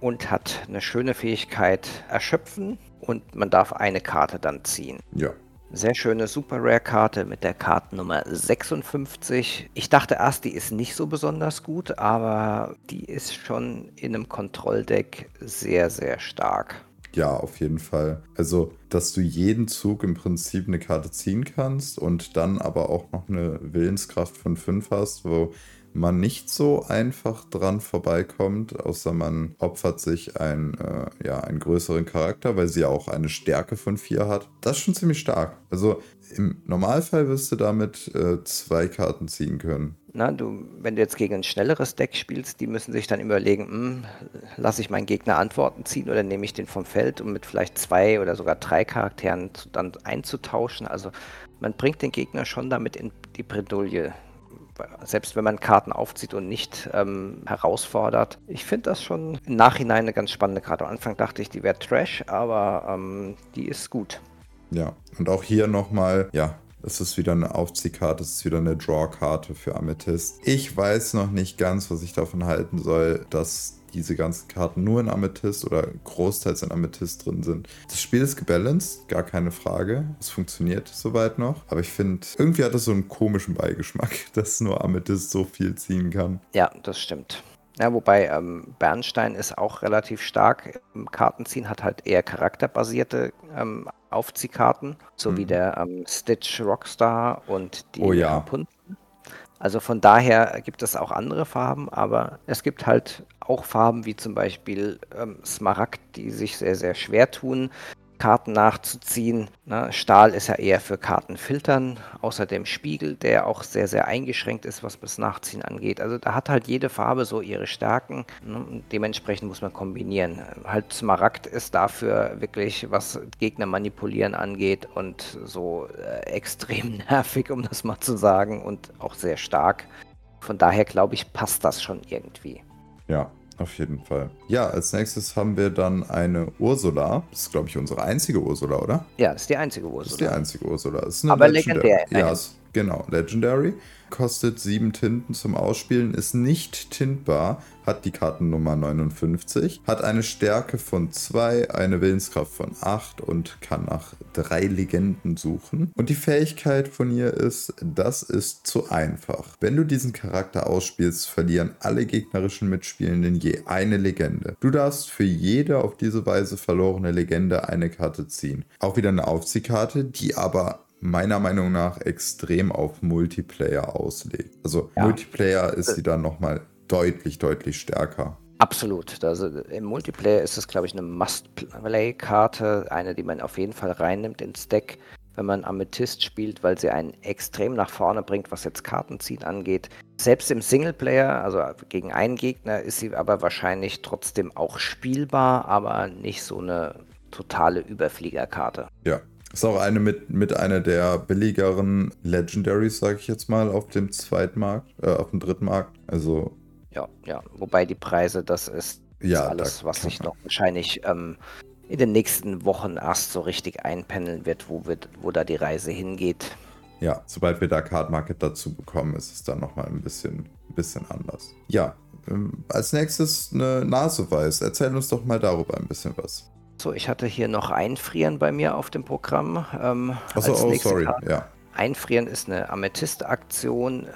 und hat eine schöne Fähigkeit erschöpfen und man darf eine Karte dann ziehen. Ja. Sehr schöne Super Rare Karte mit der Kartennummer 56. Ich dachte erst, die ist nicht so besonders gut, aber die ist schon in einem Kontrolldeck sehr, sehr stark. Ja, auf jeden Fall. Also, dass du jeden Zug im Prinzip eine Karte ziehen kannst und dann aber auch noch eine Willenskraft von 5 hast, wo man nicht so einfach dran vorbeikommt, außer man opfert sich ein, äh, ja, einen größeren Charakter, weil sie ja auch eine Stärke von 4 hat. Das ist schon ziemlich stark. Also im Normalfall wirst du damit äh, zwei Karten ziehen können. Na, du, wenn du jetzt gegen ein schnelleres Deck spielst, die müssen sich dann überlegen, hm, lasse ich meinen Gegner Antworten ziehen oder nehme ich den vom Feld, um mit vielleicht zwei oder sogar drei Charakteren zu, dann einzutauschen. Also man bringt den Gegner schon damit in die Bredouille. Selbst wenn man Karten aufzieht und nicht ähm, herausfordert. Ich finde das schon im Nachhinein eine ganz spannende Karte. Am Anfang dachte ich, die wäre Trash, aber ähm, die ist gut. Ja, und auch hier nochmal, ja, es ist wieder eine Aufziehkarte, es ist wieder eine Draw-Karte für Amethyst. Ich weiß noch nicht ganz, was ich davon halten soll, dass diese ganzen Karten nur in Amethyst oder großteils in Amethyst drin sind. Das Spiel ist gebalanced, gar keine Frage. Es funktioniert soweit noch. Aber ich finde, irgendwie hat es so einen komischen Beigeschmack, dass nur Amethyst so viel ziehen kann. Ja, das stimmt. Ja, wobei ähm, Bernstein ist auch relativ stark im Kartenziehen, hat halt eher charakterbasierte ähm, Aufziehkarten, so mhm. wie der ähm, Stitch Rockstar und die oh, ja. Rapunzel. Also von daher gibt es auch andere Farben, aber es gibt halt auch Farben wie zum Beispiel ähm, Smaragd, die sich sehr, sehr schwer tun, Karten nachzuziehen. Ne? Stahl ist ja eher für Kartenfiltern. Außerdem Spiegel, der auch sehr, sehr eingeschränkt ist, was das Nachziehen angeht. Also da hat halt jede Farbe so ihre Stärken. Ne? dementsprechend muss man kombinieren. Halt Smaragd ist dafür wirklich, was Gegner manipulieren angeht und so äh, extrem nervig, um das mal zu sagen, und auch sehr stark. Von daher glaube ich, passt das schon irgendwie. Ja, auf jeden Fall. Ja, als nächstes haben wir dann eine Ursula. Das ist, glaube ich, unsere einzige Ursula, oder? Ja, das ist die einzige Ursula. Das ist die einzige Ursula. Aber legendär. Ja, ist, genau, Legendary kostet sieben Tinten zum Ausspielen, ist nicht tintbar, hat die Kartennummer 59, hat eine Stärke von 2, eine Willenskraft von 8 und kann nach drei Legenden suchen. Und die Fähigkeit von ihr ist, das ist zu einfach. Wenn du diesen Charakter ausspielst, verlieren alle gegnerischen Mitspielenden je eine Legende. Du darfst für jede auf diese Weise verlorene Legende eine Karte ziehen. Auch wieder eine Aufziehkarte, die aber meiner Meinung nach extrem auf Multiplayer auslegt. Also ja. Multiplayer ist sie dann nochmal deutlich, deutlich stärker. Absolut. Also Im Multiplayer ist es, glaube ich, eine Must-Play-Karte, eine, die man auf jeden Fall reinnimmt ins Deck, wenn man Amethyst spielt, weil sie einen extrem nach vorne bringt, was jetzt Kartenziehen angeht. Selbst im Singleplayer, also gegen einen Gegner, ist sie aber wahrscheinlich trotzdem auch spielbar, aber nicht so eine totale Überfliegerkarte. Ja, ist auch eine mit, mit einer der billigeren Legendaries, sage ich jetzt mal, auf dem Zweitmarkt, äh, auf dem Drittmarkt. Also. Ja, ja. Wobei die Preise, das ist, ja, alles, was sich noch wahrscheinlich ähm, in den nächsten Wochen erst so richtig einpendeln wird, wo, wird, wo da die Reise hingeht. Ja, sobald wir da Card Market dazu bekommen, ist es dann nochmal ein bisschen, ein bisschen anders. Ja, ähm, als nächstes eine Naseweiß. Erzähl uns doch mal darüber ein bisschen was. So, ich hatte hier noch Einfrieren bei mir auf dem Programm. Ähm, Achso, oh, sorry, Karte. ja. Einfrieren ist eine Amethyst-Aktion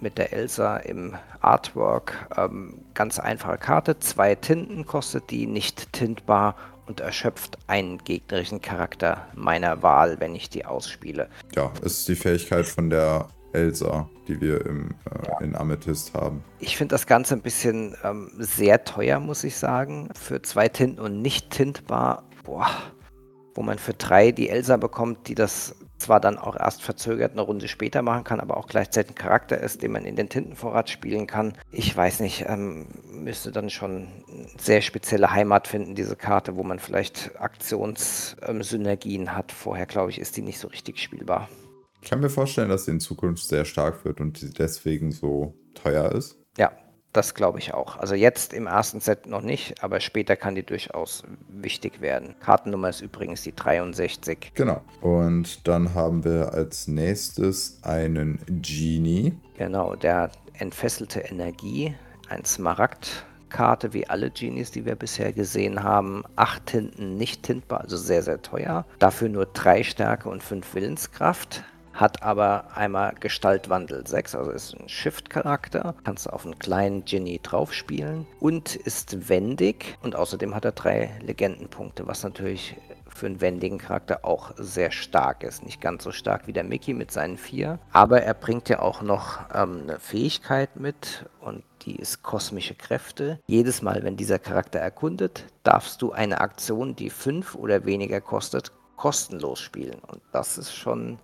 mit der Elsa im Artwork. Ähm, ganz einfache Karte, zwei Tinten kostet die, nicht tintbar und erschöpft einen gegnerischen Charakter meiner Wahl, wenn ich die ausspiele. Ja, ist die Fähigkeit von der Elsa, die wir im, äh, ja. in Amethyst haben. Ich finde das Ganze ein bisschen ähm, sehr teuer, muss ich sagen. Für zwei Tinten und nicht tintbar. Boah. Wo man für drei die Elsa bekommt, die das zwar dann auch erst verzögert eine Runde später machen kann, aber auch gleichzeitig ein Charakter ist, den man in den Tintenvorrat spielen kann. Ich weiß nicht, ähm, müsste dann schon eine sehr spezielle Heimat finden, diese Karte, wo man vielleicht Aktionssynergien ähm, hat. Vorher, glaube ich, ist die nicht so richtig spielbar. Ich kann mir vorstellen, dass sie in Zukunft sehr stark wird und sie deswegen so teuer ist. Ja, das glaube ich auch. Also jetzt im ersten Set noch nicht, aber später kann die durchaus wichtig werden. Kartennummer ist übrigens die 63. Genau. Und dann haben wir als nächstes einen Genie. Genau, der entfesselte Energie, ein Smaragd. Karte wie alle Genies, die wir bisher gesehen haben. Acht Tinten nicht tintbar, also sehr, sehr teuer. Dafür nur drei Stärke und fünf Willenskraft hat aber einmal Gestaltwandel 6, also ist ein Shift-Charakter, kannst du auf einen kleinen Genie draufspielen und ist wendig und außerdem hat er drei Legendenpunkte, was natürlich für einen wendigen Charakter auch sehr stark ist. Nicht ganz so stark wie der Mickey mit seinen vier, aber er bringt ja auch noch ähm, eine Fähigkeit mit und die ist kosmische Kräfte. Jedes Mal, wenn dieser Charakter erkundet, darfst du eine Aktion, die fünf oder weniger kostet, kostenlos spielen. Und das ist schon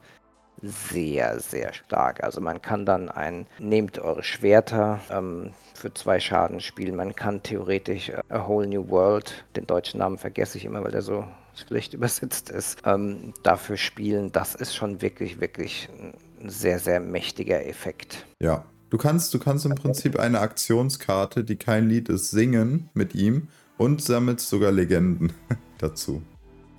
sehr, sehr stark. Also man kann dann ein, nehmt eure Schwerter ähm, für zwei Schaden spielen. Man kann theoretisch äh, A Whole New World, den deutschen Namen vergesse ich immer, weil der so schlecht übersetzt ist, ähm, dafür spielen. Das ist schon wirklich, wirklich ein sehr, sehr mächtiger Effekt. Ja. Du kannst, du kannst im Prinzip eine Aktionskarte, die kein Lied ist, singen mit ihm und sammelst sogar Legenden dazu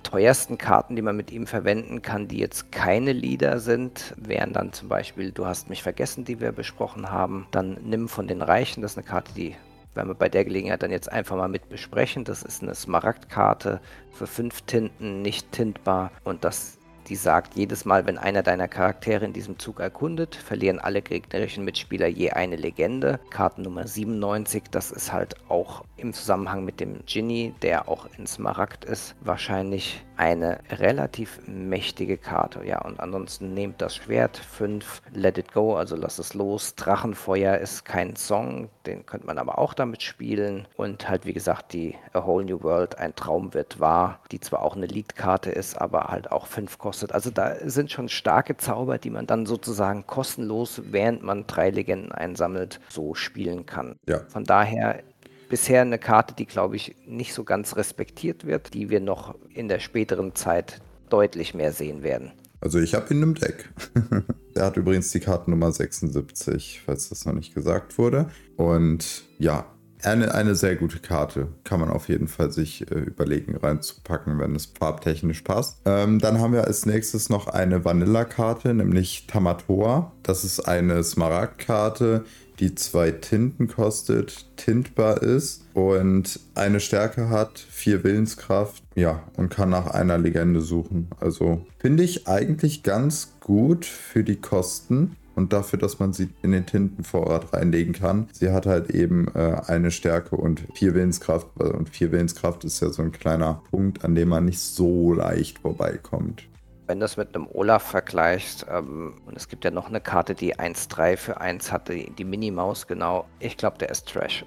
teuersten Karten, die man mit ihm verwenden kann, die jetzt keine Lieder sind, wären dann zum Beispiel Du hast mich vergessen, die wir besprochen haben. Dann Nimm von den Reichen, das ist eine Karte, die werden wir bei der Gelegenheit dann jetzt einfach mal mit besprechen. Das ist eine Smaragdkarte für fünf Tinten, nicht tintbar und das die sagt, jedes Mal, wenn einer deiner Charaktere in diesem Zug erkundet, verlieren alle gegnerischen Mitspieler je eine Legende. Kartennummer 97, das ist halt auch im Zusammenhang mit dem Ginny, der auch in Smaragd ist, wahrscheinlich eine relativ mächtige Karte. Ja, und ansonsten nehmt das Schwert 5, Let It Go, also lass es los. Drachenfeuer ist kein Song, den könnte man aber auch damit spielen. Und halt, wie gesagt, die A Whole New World, ein Traum wird wahr, die zwar auch eine Leadkarte ist, aber halt auch 5 kostet kostet. Also da sind schon starke Zauber, die man dann sozusagen kostenlos, während man drei Legenden einsammelt, so spielen kann. Ja. Von daher bisher eine Karte, die, glaube ich, nicht so ganz respektiert wird, die wir noch in der späteren Zeit deutlich mehr sehen werden. Also ich habe ihn im Deck. er hat übrigens die Kartennummer 76, falls das noch nicht gesagt wurde. Und ja, eine, eine sehr gute Karte. Kann man auf jeden Fall sich äh, überlegen, reinzupacken, wenn es farbtechnisch passt. Ähm, dann haben wir als nächstes noch eine Vanilla-Karte, nämlich Tamatoa. Das ist eine Smaragd-Karte, die zwei Tinten kostet, tintbar ist und eine Stärke hat, vier Willenskraft, ja, und kann nach einer Legende suchen. Also finde ich eigentlich ganz gut für die Kosten und dafür, dass man sie in den Tintenvorrat reinlegen kann. Sie hat halt eben äh, eine Stärke und vier Willenskraft. Äh, und vier Willenskraft ist ja so ein kleiner Punkt, an dem man nicht so leicht vorbeikommt. Wenn du das mit einem Olaf vergleichst, ähm, und es gibt ja noch eine Karte, die 1-3 für 1 hatte, die, die Minimaus, genau, ich glaube, der ist Trash.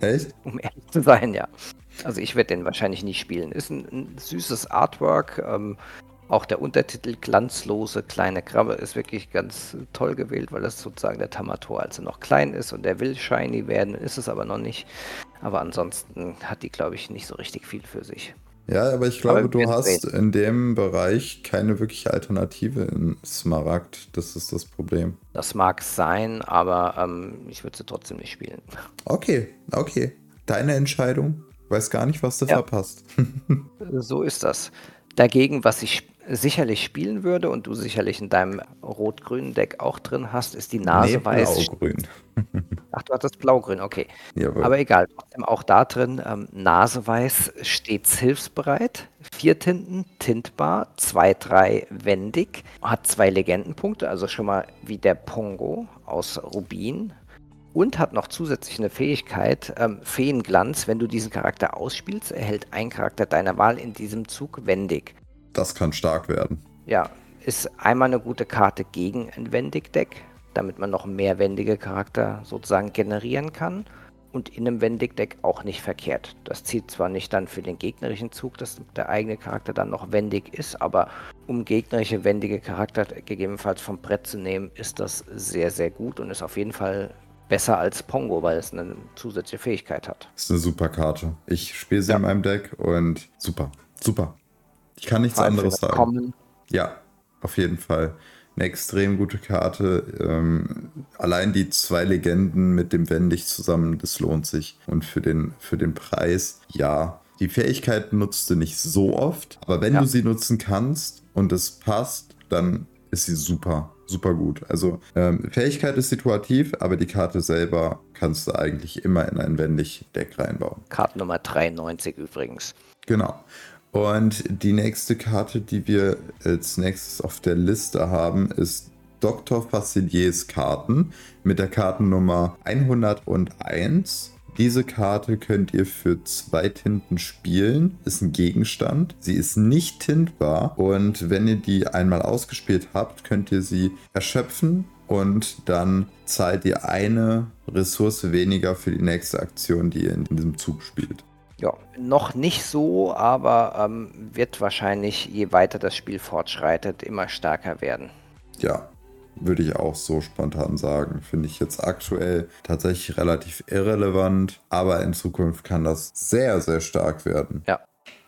Echt? Um ehrlich zu sein, ja. Also ich werde den wahrscheinlich nie spielen. Ist ein, ein süßes Artwork. Ähm, auch der Untertitel Glanzlose kleine Krabbe ist wirklich ganz toll gewählt, weil das sozusagen der Tamator also noch klein ist und der will shiny werden, ist es aber noch nicht. Aber ansonsten hat die, glaube ich, nicht so richtig viel für sich. Ja, aber ich glaube, aber du hast reden. in dem Bereich keine wirkliche Alternative in Smaragd. Das ist das Problem. Das mag sein, aber ähm, ich würde sie trotzdem nicht spielen. Okay, okay. Deine Entscheidung. Weiß gar nicht, was du ja. verpasst. so ist das. Dagegen, was ich sicherlich spielen würde und du sicherlich in deinem rot-grünen Deck auch drin hast, ist die Nase nee, weiß. Blau-grün. Ach, du hattest blau-grün, okay. Jawohl. Aber egal, trotzdem auch da drin, ähm, Naseweiß stets hilfsbereit. Vier Tinten, tintbar, zwei, drei wendig, hat zwei Legendenpunkte, also schon mal wie der Pongo aus Rubin. Und hat noch zusätzlich eine Fähigkeit, ähm, Feenglanz. Wenn du diesen Charakter ausspielst, erhält ein Charakter deiner Wahl in diesem Zug wendig. Das kann stark werden. Ja, ist einmal eine gute Karte gegen ein Wendig-Deck, damit man noch mehr wendige Charakter sozusagen generieren kann. Und in einem Wendig-Deck auch nicht verkehrt. Das zieht zwar nicht dann für den gegnerischen Zug, dass der eigene Charakter dann noch wendig ist, aber um gegnerische wendige Charakter gegebenenfalls vom Brett zu nehmen, ist das sehr, sehr gut und ist auf jeden Fall besser als Pongo, weil es eine zusätzliche Fähigkeit hat. Das ist eine super Karte. Ich spiele sie ja. in meinem Deck und super, super. Ich kann nichts anderes sagen. Kommen. Ja, auf jeden Fall. Eine extrem gute Karte. Ähm, allein die zwei Legenden mit dem Wendig zusammen, das lohnt sich. Und für den, für den Preis, ja. Die Fähigkeit nutzt du nicht so oft, aber wenn ja. du sie nutzen kannst und es passt, dann ist sie super, super gut. Also ähm, Fähigkeit ist situativ, aber die Karte selber kannst du eigentlich immer in ein Wendig-Deck reinbauen. Kartennummer 93 übrigens. Genau. Und die nächste Karte, die wir als nächstes auf der Liste haben, ist Dr. Faciliers Karten mit der Kartennummer 101. Diese Karte könnt ihr für zwei Tinten spielen. Ist ein Gegenstand. Sie ist nicht tintbar. Und wenn ihr die einmal ausgespielt habt, könnt ihr sie erschöpfen. Und dann zahlt ihr eine Ressource weniger für die nächste Aktion, die ihr in diesem Zug spielt. Ja, noch nicht so, aber ähm, wird wahrscheinlich, je weiter das Spiel fortschreitet, immer stärker werden. Ja, würde ich auch so spontan sagen. Finde ich jetzt aktuell tatsächlich relativ irrelevant, aber in Zukunft kann das sehr, sehr stark werden. Ja.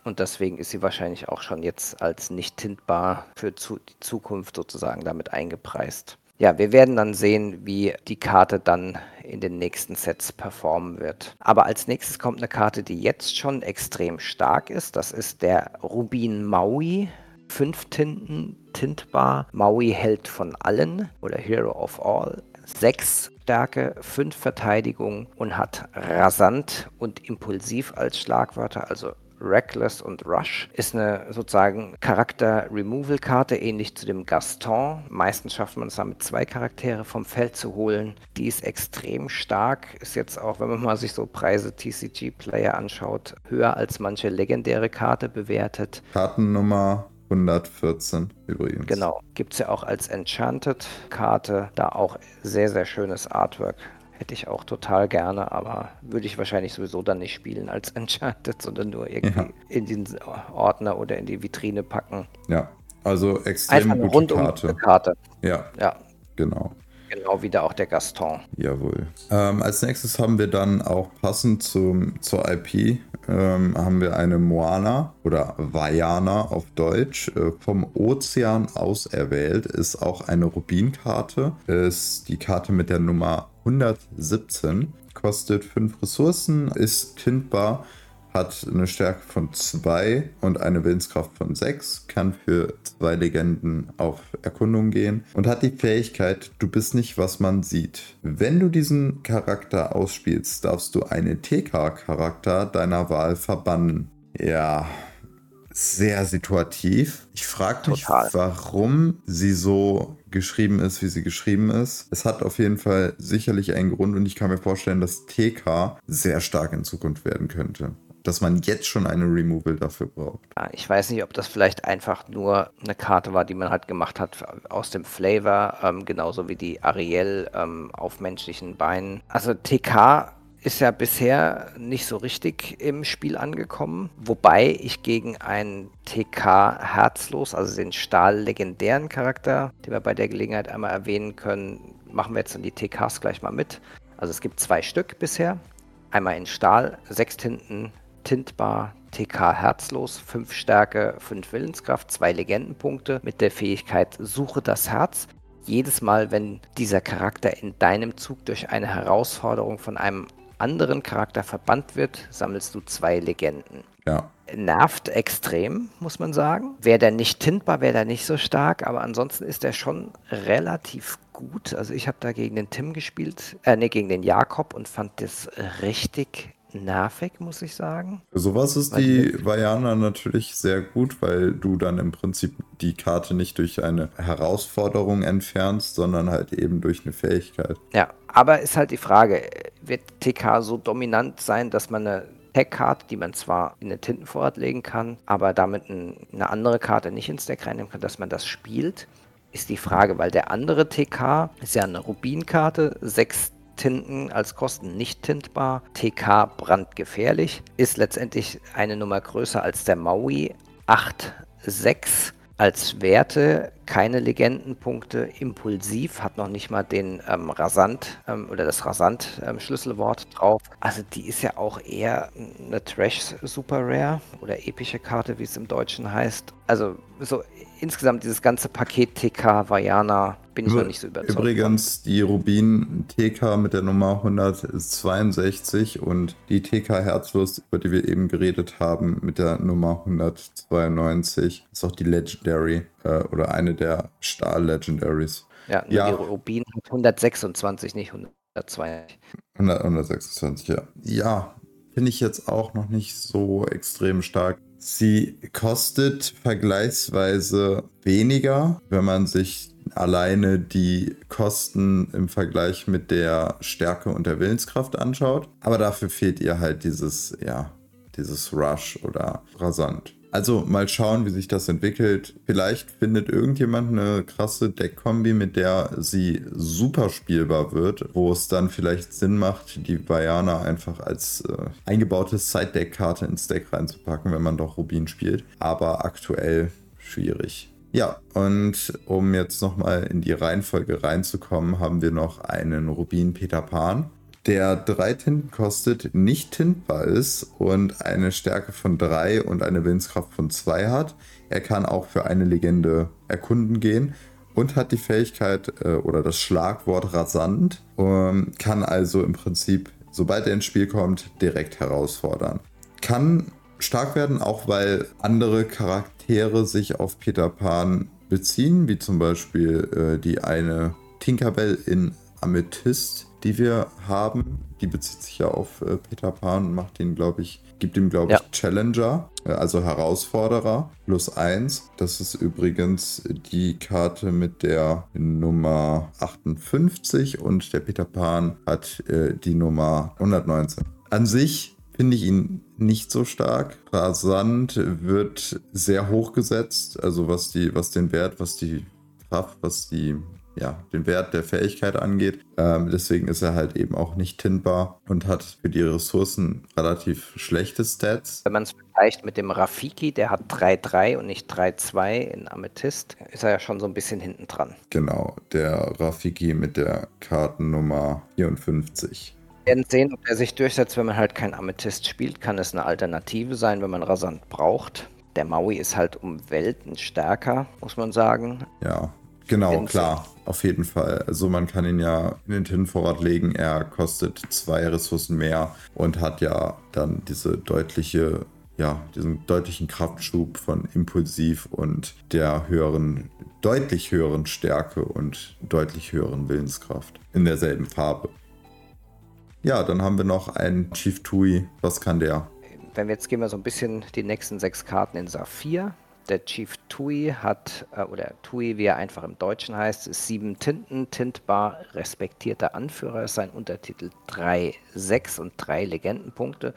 Und deswegen ist sie wahrscheinlich auch schon jetzt als nicht tintbar für zu, die Zukunft sozusagen damit eingepreist. Ja, wir werden dann sehen, wie die Karte dann in den nächsten Sets performen wird. Aber als nächstes kommt eine Karte, die jetzt schon extrem stark ist. Das ist der Rubin Maui fünf Tinten tintbar. Maui hält von allen oder Hero of All. Sechs Stärke, fünf Verteidigung und hat rasant und impulsiv als Schlagwörter, also Reckless und Rush ist eine sozusagen Charakter-Removal-Karte, ähnlich zu dem Gaston. Meistens schafft man es damit, zwei Charaktere vom Feld zu holen. Die ist extrem stark, ist jetzt auch, wenn man mal sich so Preise TCG-Player anschaut, höher als manche legendäre Karte bewertet. Kartennummer 114 übrigens. Genau. Gibt es ja auch als Enchanted-Karte. Da auch sehr, sehr schönes Artwork. Hätte ich auch total gerne, aber würde ich wahrscheinlich sowieso dann nicht spielen als Enchanted, sondern nur irgendwie ja. in den Ordner oder in die Vitrine packen. Ja, also extrem Einfach gute Karte. Karte. Ja. Ja. Genau. Genau, wieder auch der Gaston. Jawohl. Ähm, als nächstes haben wir dann auch passend zum, zur IP ähm, haben wir eine Moana oder Vajana auf Deutsch äh, vom Ozean aus erwählt. Ist auch eine Rubinkarte. Ist die Karte mit der Nummer 117. Kostet 5 Ressourcen, ist tintbar hat eine Stärke von 2 und eine Willenskraft von 6, kann für zwei Legenden auf Erkundung gehen und hat die Fähigkeit, du bist nicht, was man sieht. Wenn du diesen Charakter ausspielst, darfst du einen TK-Charakter deiner Wahl verbannen. Ja, sehr situativ. Ich frage mich, warum sie so geschrieben ist, wie sie geschrieben ist. Es hat auf jeden Fall sicherlich einen Grund und ich kann mir vorstellen, dass TK sehr stark in Zukunft werden könnte dass man jetzt schon eine Removal dafür braucht. Ich weiß nicht, ob das vielleicht einfach nur eine Karte war, die man halt gemacht hat aus dem Flavor, ähm, genauso wie die Ariel ähm, auf menschlichen Beinen. Also TK ist ja bisher nicht so richtig im Spiel angekommen, wobei ich gegen einen TK Herzlos, also den Stahl-legendären Charakter, den wir bei der Gelegenheit einmal erwähnen können, machen wir jetzt dann die TKs gleich mal mit. Also es gibt zwei Stück bisher. Einmal in Stahl, sechs Tinten, tintbar, TK herzlos, 5 Stärke, 5 Willenskraft, 2 Legendenpunkte mit der Fähigkeit Suche das Herz. Jedes Mal, wenn dieser Charakter in deinem Zug durch eine Herausforderung von einem anderen Charakter verbannt wird, sammelst du zwei Legenden. Ja. Nervt extrem, muss man sagen. Wäre der nicht tintbar, wäre der nicht so stark, aber ansonsten ist er schon relativ gut. Also ich habe da gegen den Tim gespielt, äh, nee, gegen den Jakob und fand das richtig nervig, muss ich sagen. Sowas ist weil die Vajana natürlich sehr gut, weil du dann im Prinzip die Karte nicht durch eine Herausforderung entfernst, sondern halt eben durch eine Fähigkeit. Ja, aber ist halt die Frage, wird TK so dominant sein, dass man eine Tech-Karte, die man zwar in den Tintenvorrat legen kann, aber damit ein, eine andere Karte nicht ins Deck reinnehmen kann, dass man das spielt? Ist die Frage, weil der andere TK ist ja eine Rubinkarte, sechs Tinten als Kosten nicht tintbar. TK brandgefährlich. Ist letztendlich eine Nummer größer als der Maui. 8,6 als Werte keine Legendenpunkte. Impulsiv hat noch nicht mal den ähm, Rasant ähm, oder das Rasant-Schlüsselwort ähm, drauf. Also die ist ja auch eher eine Trash Super Rare oder epische Karte, wie es im Deutschen heißt. Also so insgesamt dieses ganze Paket TK Vajana bin ich noch nicht so überzeugt. Übrigens die Rubin TK mit der Nummer 162 und die TK Herzlust, über die wir eben geredet haben, mit der Nummer 192, ist auch die Legendary äh, oder eine der Stahl-Legendaries. Ja, ja. die Rubin hat 126, nicht 122. 100, 126, ja. Ja, finde ich jetzt auch noch nicht so extrem stark. Sie kostet vergleichsweise weniger, wenn man sich alleine die Kosten im Vergleich mit der Stärke und der Willenskraft anschaut. Aber dafür fehlt ihr halt dieses, ja, dieses Rush oder Rasant. Also mal schauen, wie sich das entwickelt. Vielleicht findet irgendjemand eine krasse Deckkombi, mit der sie super spielbar wird, wo es dann vielleicht Sinn macht, die Vajana einfach als äh, eingebaute Side-Deck-Karte ins Deck reinzupacken, wenn man doch Rubin spielt. Aber aktuell schwierig. Ja, und um jetzt nochmal in die Reihenfolge reinzukommen, haben wir noch einen Rubin Peter Pan der drei Tinten kostet, nicht tintbar ist und eine Stärke von drei und eine Willenskraft von zwei hat. Er kann auch für eine Legende erkunden gehen und hat die Fähigkeit äh, oder das Schlagwort rasant, ähm, kann also im Prinzip, sobald er ins Spiel kommt, direkt herausfordern. Kann stark werden, auch weil andere Charaktere sich auf Peter Pan beziehen, wie zum Beispiel äh, die eine Tinkerbell in Amethyst die wir haben, die bezieht sich ja auf äh, Peter Pan und macht ihn, glaube ich, gibt ihm, glaube ja. ich, Challenger, äh, also Herausforderer, plus eins. Das ist übrigens die Karte mit der Nummer 58 und der Peter Pan hat äh, die Nummer 119. An sich finde ich ihn nicht so stark. Rasant wird sehr hoch gesetzt, also was die, was den Wert, was die Kraft, was die ja, den Wert der Fähigkeit angeht. Ähm, deswegen ist er halt eben auch nicht tintbar und hat für die Ressourcen relativ schlechte Stats. Wenn man es vergleicht mit dem Rafiki, der hat 3-3 und nicht 3-2 in Amethyst, ist er ja schon so ein bisschen hinten dran. Genau, der Rafiki mit der Kartennummer 54. Wir werden sehen, ob er sich durchsetzt, wenn man halt kein Amethyst spielt. Kann es eine Alternative sein, wenn man Rasant braucht. Der Maui ist halt um Welten stärker, muss man sagen. Ja, Genau, klar, auf jeden Fall. Also man kann ihn ja in den Tintenvorrat legen. Er kostet zwei Ressourcen mehr und hat ja dann diese deutliche, ja, diesen deutlichen Kraftschub von Impulsiv und der höheren, deutlich höheren Stärke und deutlich höheren Willenskraft in derselben Farbe. Ja, dann haben wir noch einen Chief Tui. Was kann der? Wenn wir jetzt gehen wir so ein bisschen die nächsten sechs Karten in Saphir. Der Chief Tui hat, äh, oder Tui, wie er einfach im Deutschen heißt, ist sieben Tinten, tintbar, respektierter Anführer, ist sein Untertitel 3, 6 und 3 Legendenpunkte.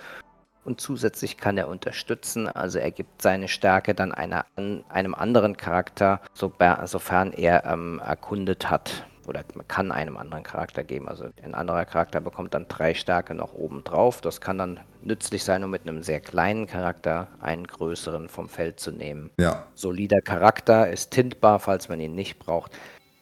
Und zusätzlich kann er unterstützen, also er gibt seine Stärke dann einer, einem anderen Charakter, sofern er ähm, erkundet hat oder man kann einem anderen Charakter geben. Also ein anderer Charakter bekommt dann drei Stärke noch oben drauf. Das kann dann nützlich sein, um mit einem sehr kleinen Charakter einen größeren vom Feld zu nehmen. Ja. Solider Charakter ist tintbar, falls man ihn nicht braucht.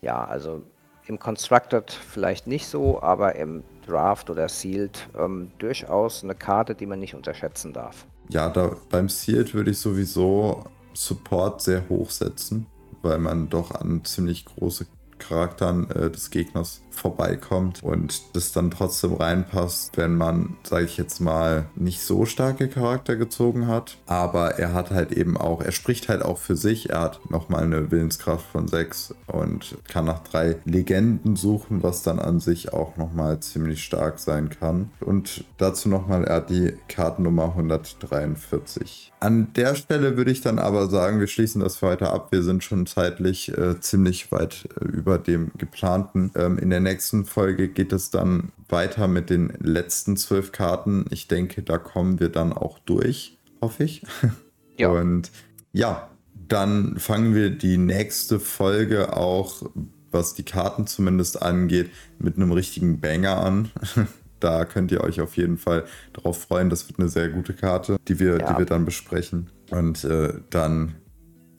Ja, also im Constructed vielleicht nicht so, aber im Draft oder Sealed ähm, durchaus eine Karte, die man nicht unterschätzen darf. Ja, da beim Sealed würde ich sowieso Support sehr hoch setzen, weil man doch an ziemlich große Charakteren äh, des Gegners vorbeikommt und das dann trotzdem reinpasst, wenn man, sage ich jetzt mal, nicht so starke Charakter gezogen hat. Aber er hat halt eben auch, er spricht halt auch für sich. Er hat nochmal eine Willenskraft von 6 und kann nach drei Legenden suchen, was dann an sich auch nochmal ziemlich stark sein kann. Und dazu nochmal, er hat die Kartennummer 143. An der Stelle würde ich dann aber sagen, wir schließen das für heute ab. Wir sind schon zeitlich äh, ziemlich weit äh, über dem geplanten. Ähm, in der nächsten Folge geht es dann weiter mit den letzten zwölf Karten. Ich denke, da kommen wir dann auch durch, hoffe ich. Ja. Und ja, dann fangen wir die nächste Folge auch, was die Karten zumindest angeht, mit einem richtigen Banger an. da könnt ihr euch auf jeden Fall drauf freuen. Das wird eine sehr gute Karte, die wir, ja. die wir dann besprechen. Und äh, dann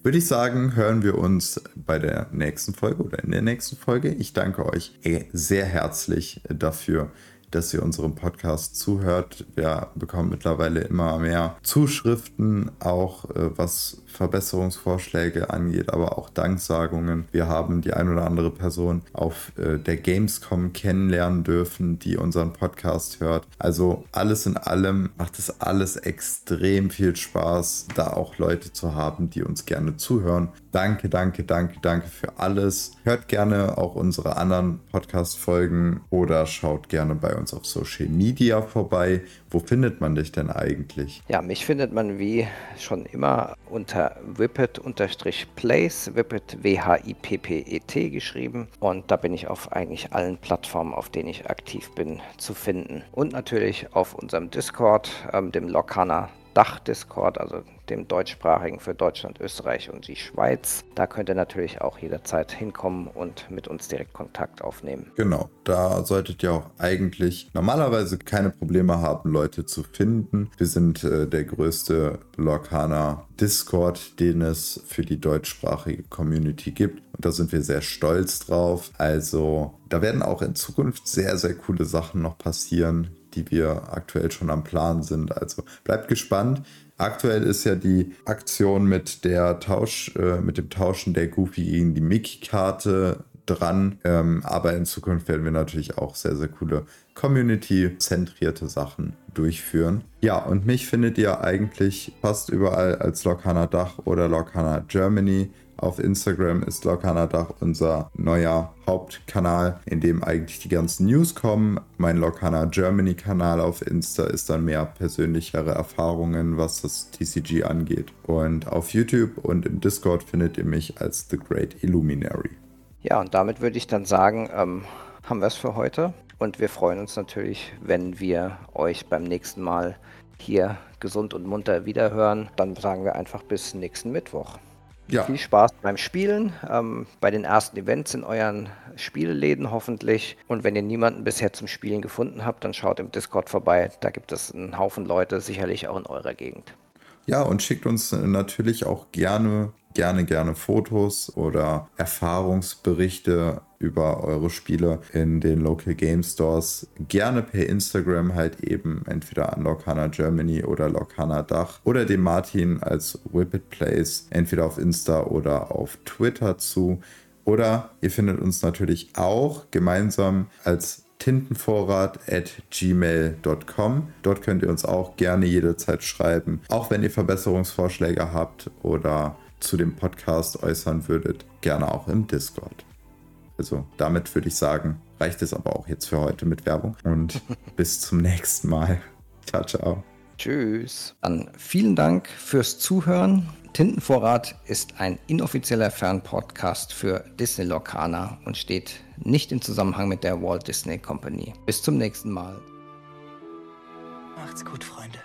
würde ich sagen, hören wir uns bei der nächsten Folge oder in der nächsten Folge. Ich danke euch sehr herzlich dafür, dass ihr unserem Podcast zuhört. Wir bekommen mittlerweile immer mehr Zuschriften, auch äh, was Verbesserungsvorschläge angeht, aber auch Danksagungen. Wir haben die ein oder andere Person auf äh, der Gamescom kennenlernen dürfen, die unseren Podcast hört. Also alles in allem macht es alles extrem viel Spaß, da auch Leute zu haben, die uns gerne zuhören. Danke, danke, danke, danke für alles. Hört gerne auch unsere anderen Podcast-Folgen oder schaut gerne bei uns uns auf Social Media vorbei. Wo findet man dich denn eigentlich? Ja, mich findet man wie schon immer unter Whippet-Place, Whippet W-H-I-P-P-E-T geschrieben. Und da bin ich auf eigentlich allen Plattformen, auf denen ich aktiv bin, zu finden. Und natürlich auf unserem Discord, ähm, dem Lokana Dach-Discord, also dem deutschsprachigen für Deutschland, Österreich und die Schweiz. Da könnt ihr natürlich auch jederzeit hinkommen und mit uns direkt Kontakt aufnehmen. Genau, da solltet ihr auch eigentlich normalerweise keine Probleme haben, Leute zu finden. Wir sind äh, der größte Lorcaner Discord, den es für die deutschsprachige Community gibt. Und da sind wir sehr stolz drauf. Also da werden auch in Zukunft sehr, sehr coole Sachen noch passieren die wir aktuell schon am Plan sind. Also bleibt gespannt. Aktuell ist ja die Aktion mit der Tausch, äh, mit dem Tauschen der Goofy gegen die Mickey-Karte dran. Ähm, aber in Zukunft werden wir natürlich auch sehr, sehr coole Community-zentrierte Sachen durchführen. Ja, und mich findet ihr eigentlich fast überall als Lokana Dach oder Lokana Germany. Auf Instagram ist Dach unser neuer Hauptkanal, in dem eigentlich die ganzen News kommen. Mein Lokana Germany Kanal auf Insta ist dann mehr persönlichere Erfahrungen, was das TCG angeht. Und auf YouTube und im Discord findet ihr mich als The Great Illuminary. Ja, und damit würde ich dann sagen, ähm, haben wir es für heute. Und wir freuen uns natürlich, wenn wir euch beim nächsten Mal hier gesund und munter wiederhören. Dann sagen wir einfach bis nächsten Mittwoch. Ja. Viel Spaß beim Spielen, ähm, bei den ersten Events in euren Spielläden hoffentlich. Und wenn ihr niemanden bisher zum Spielen gefunden habt, dann schaut im Discord vorbei. Da gibt es einen Haufen Leute, sicherlich auch in eurer Gegend. Ja, und schickt uns natürlich auch gerne gerne, gerne Fotos oder Erfahrungsberichte über eure Spiele in den Local Game Stores. Gerne per Instagram halt eben entweder an Locana Germany oder Locana Dach oder dem Martin als Whippet Place entweder auf Insta oder auf Twitter zu. Oder ihr findet uns natürlich auch gemeinsam als tintenvorrat at gmail.com. Dort könnt ihr uns auch gerne jederzeit schreiben, auch wenn ihr Verbesserungsvorschläge habt oder zu dem Podcast äußern würdet, gerne auch im Discord. Also damit würde ich sagen, reicht es aber auch jetzt für heute mit Werbung und bis zum nächsten Mal. Ciao, ciao. Tschüss. Dann vielen Dank fürs Zuhören. Tintenvorrat ist ein inoffizieller Fernpodcast für Disney Locana und steht nicht im Zusammenhang mit der Walt Disney Company. Bis zum nächsten Mal. Macht's gut, Freunde.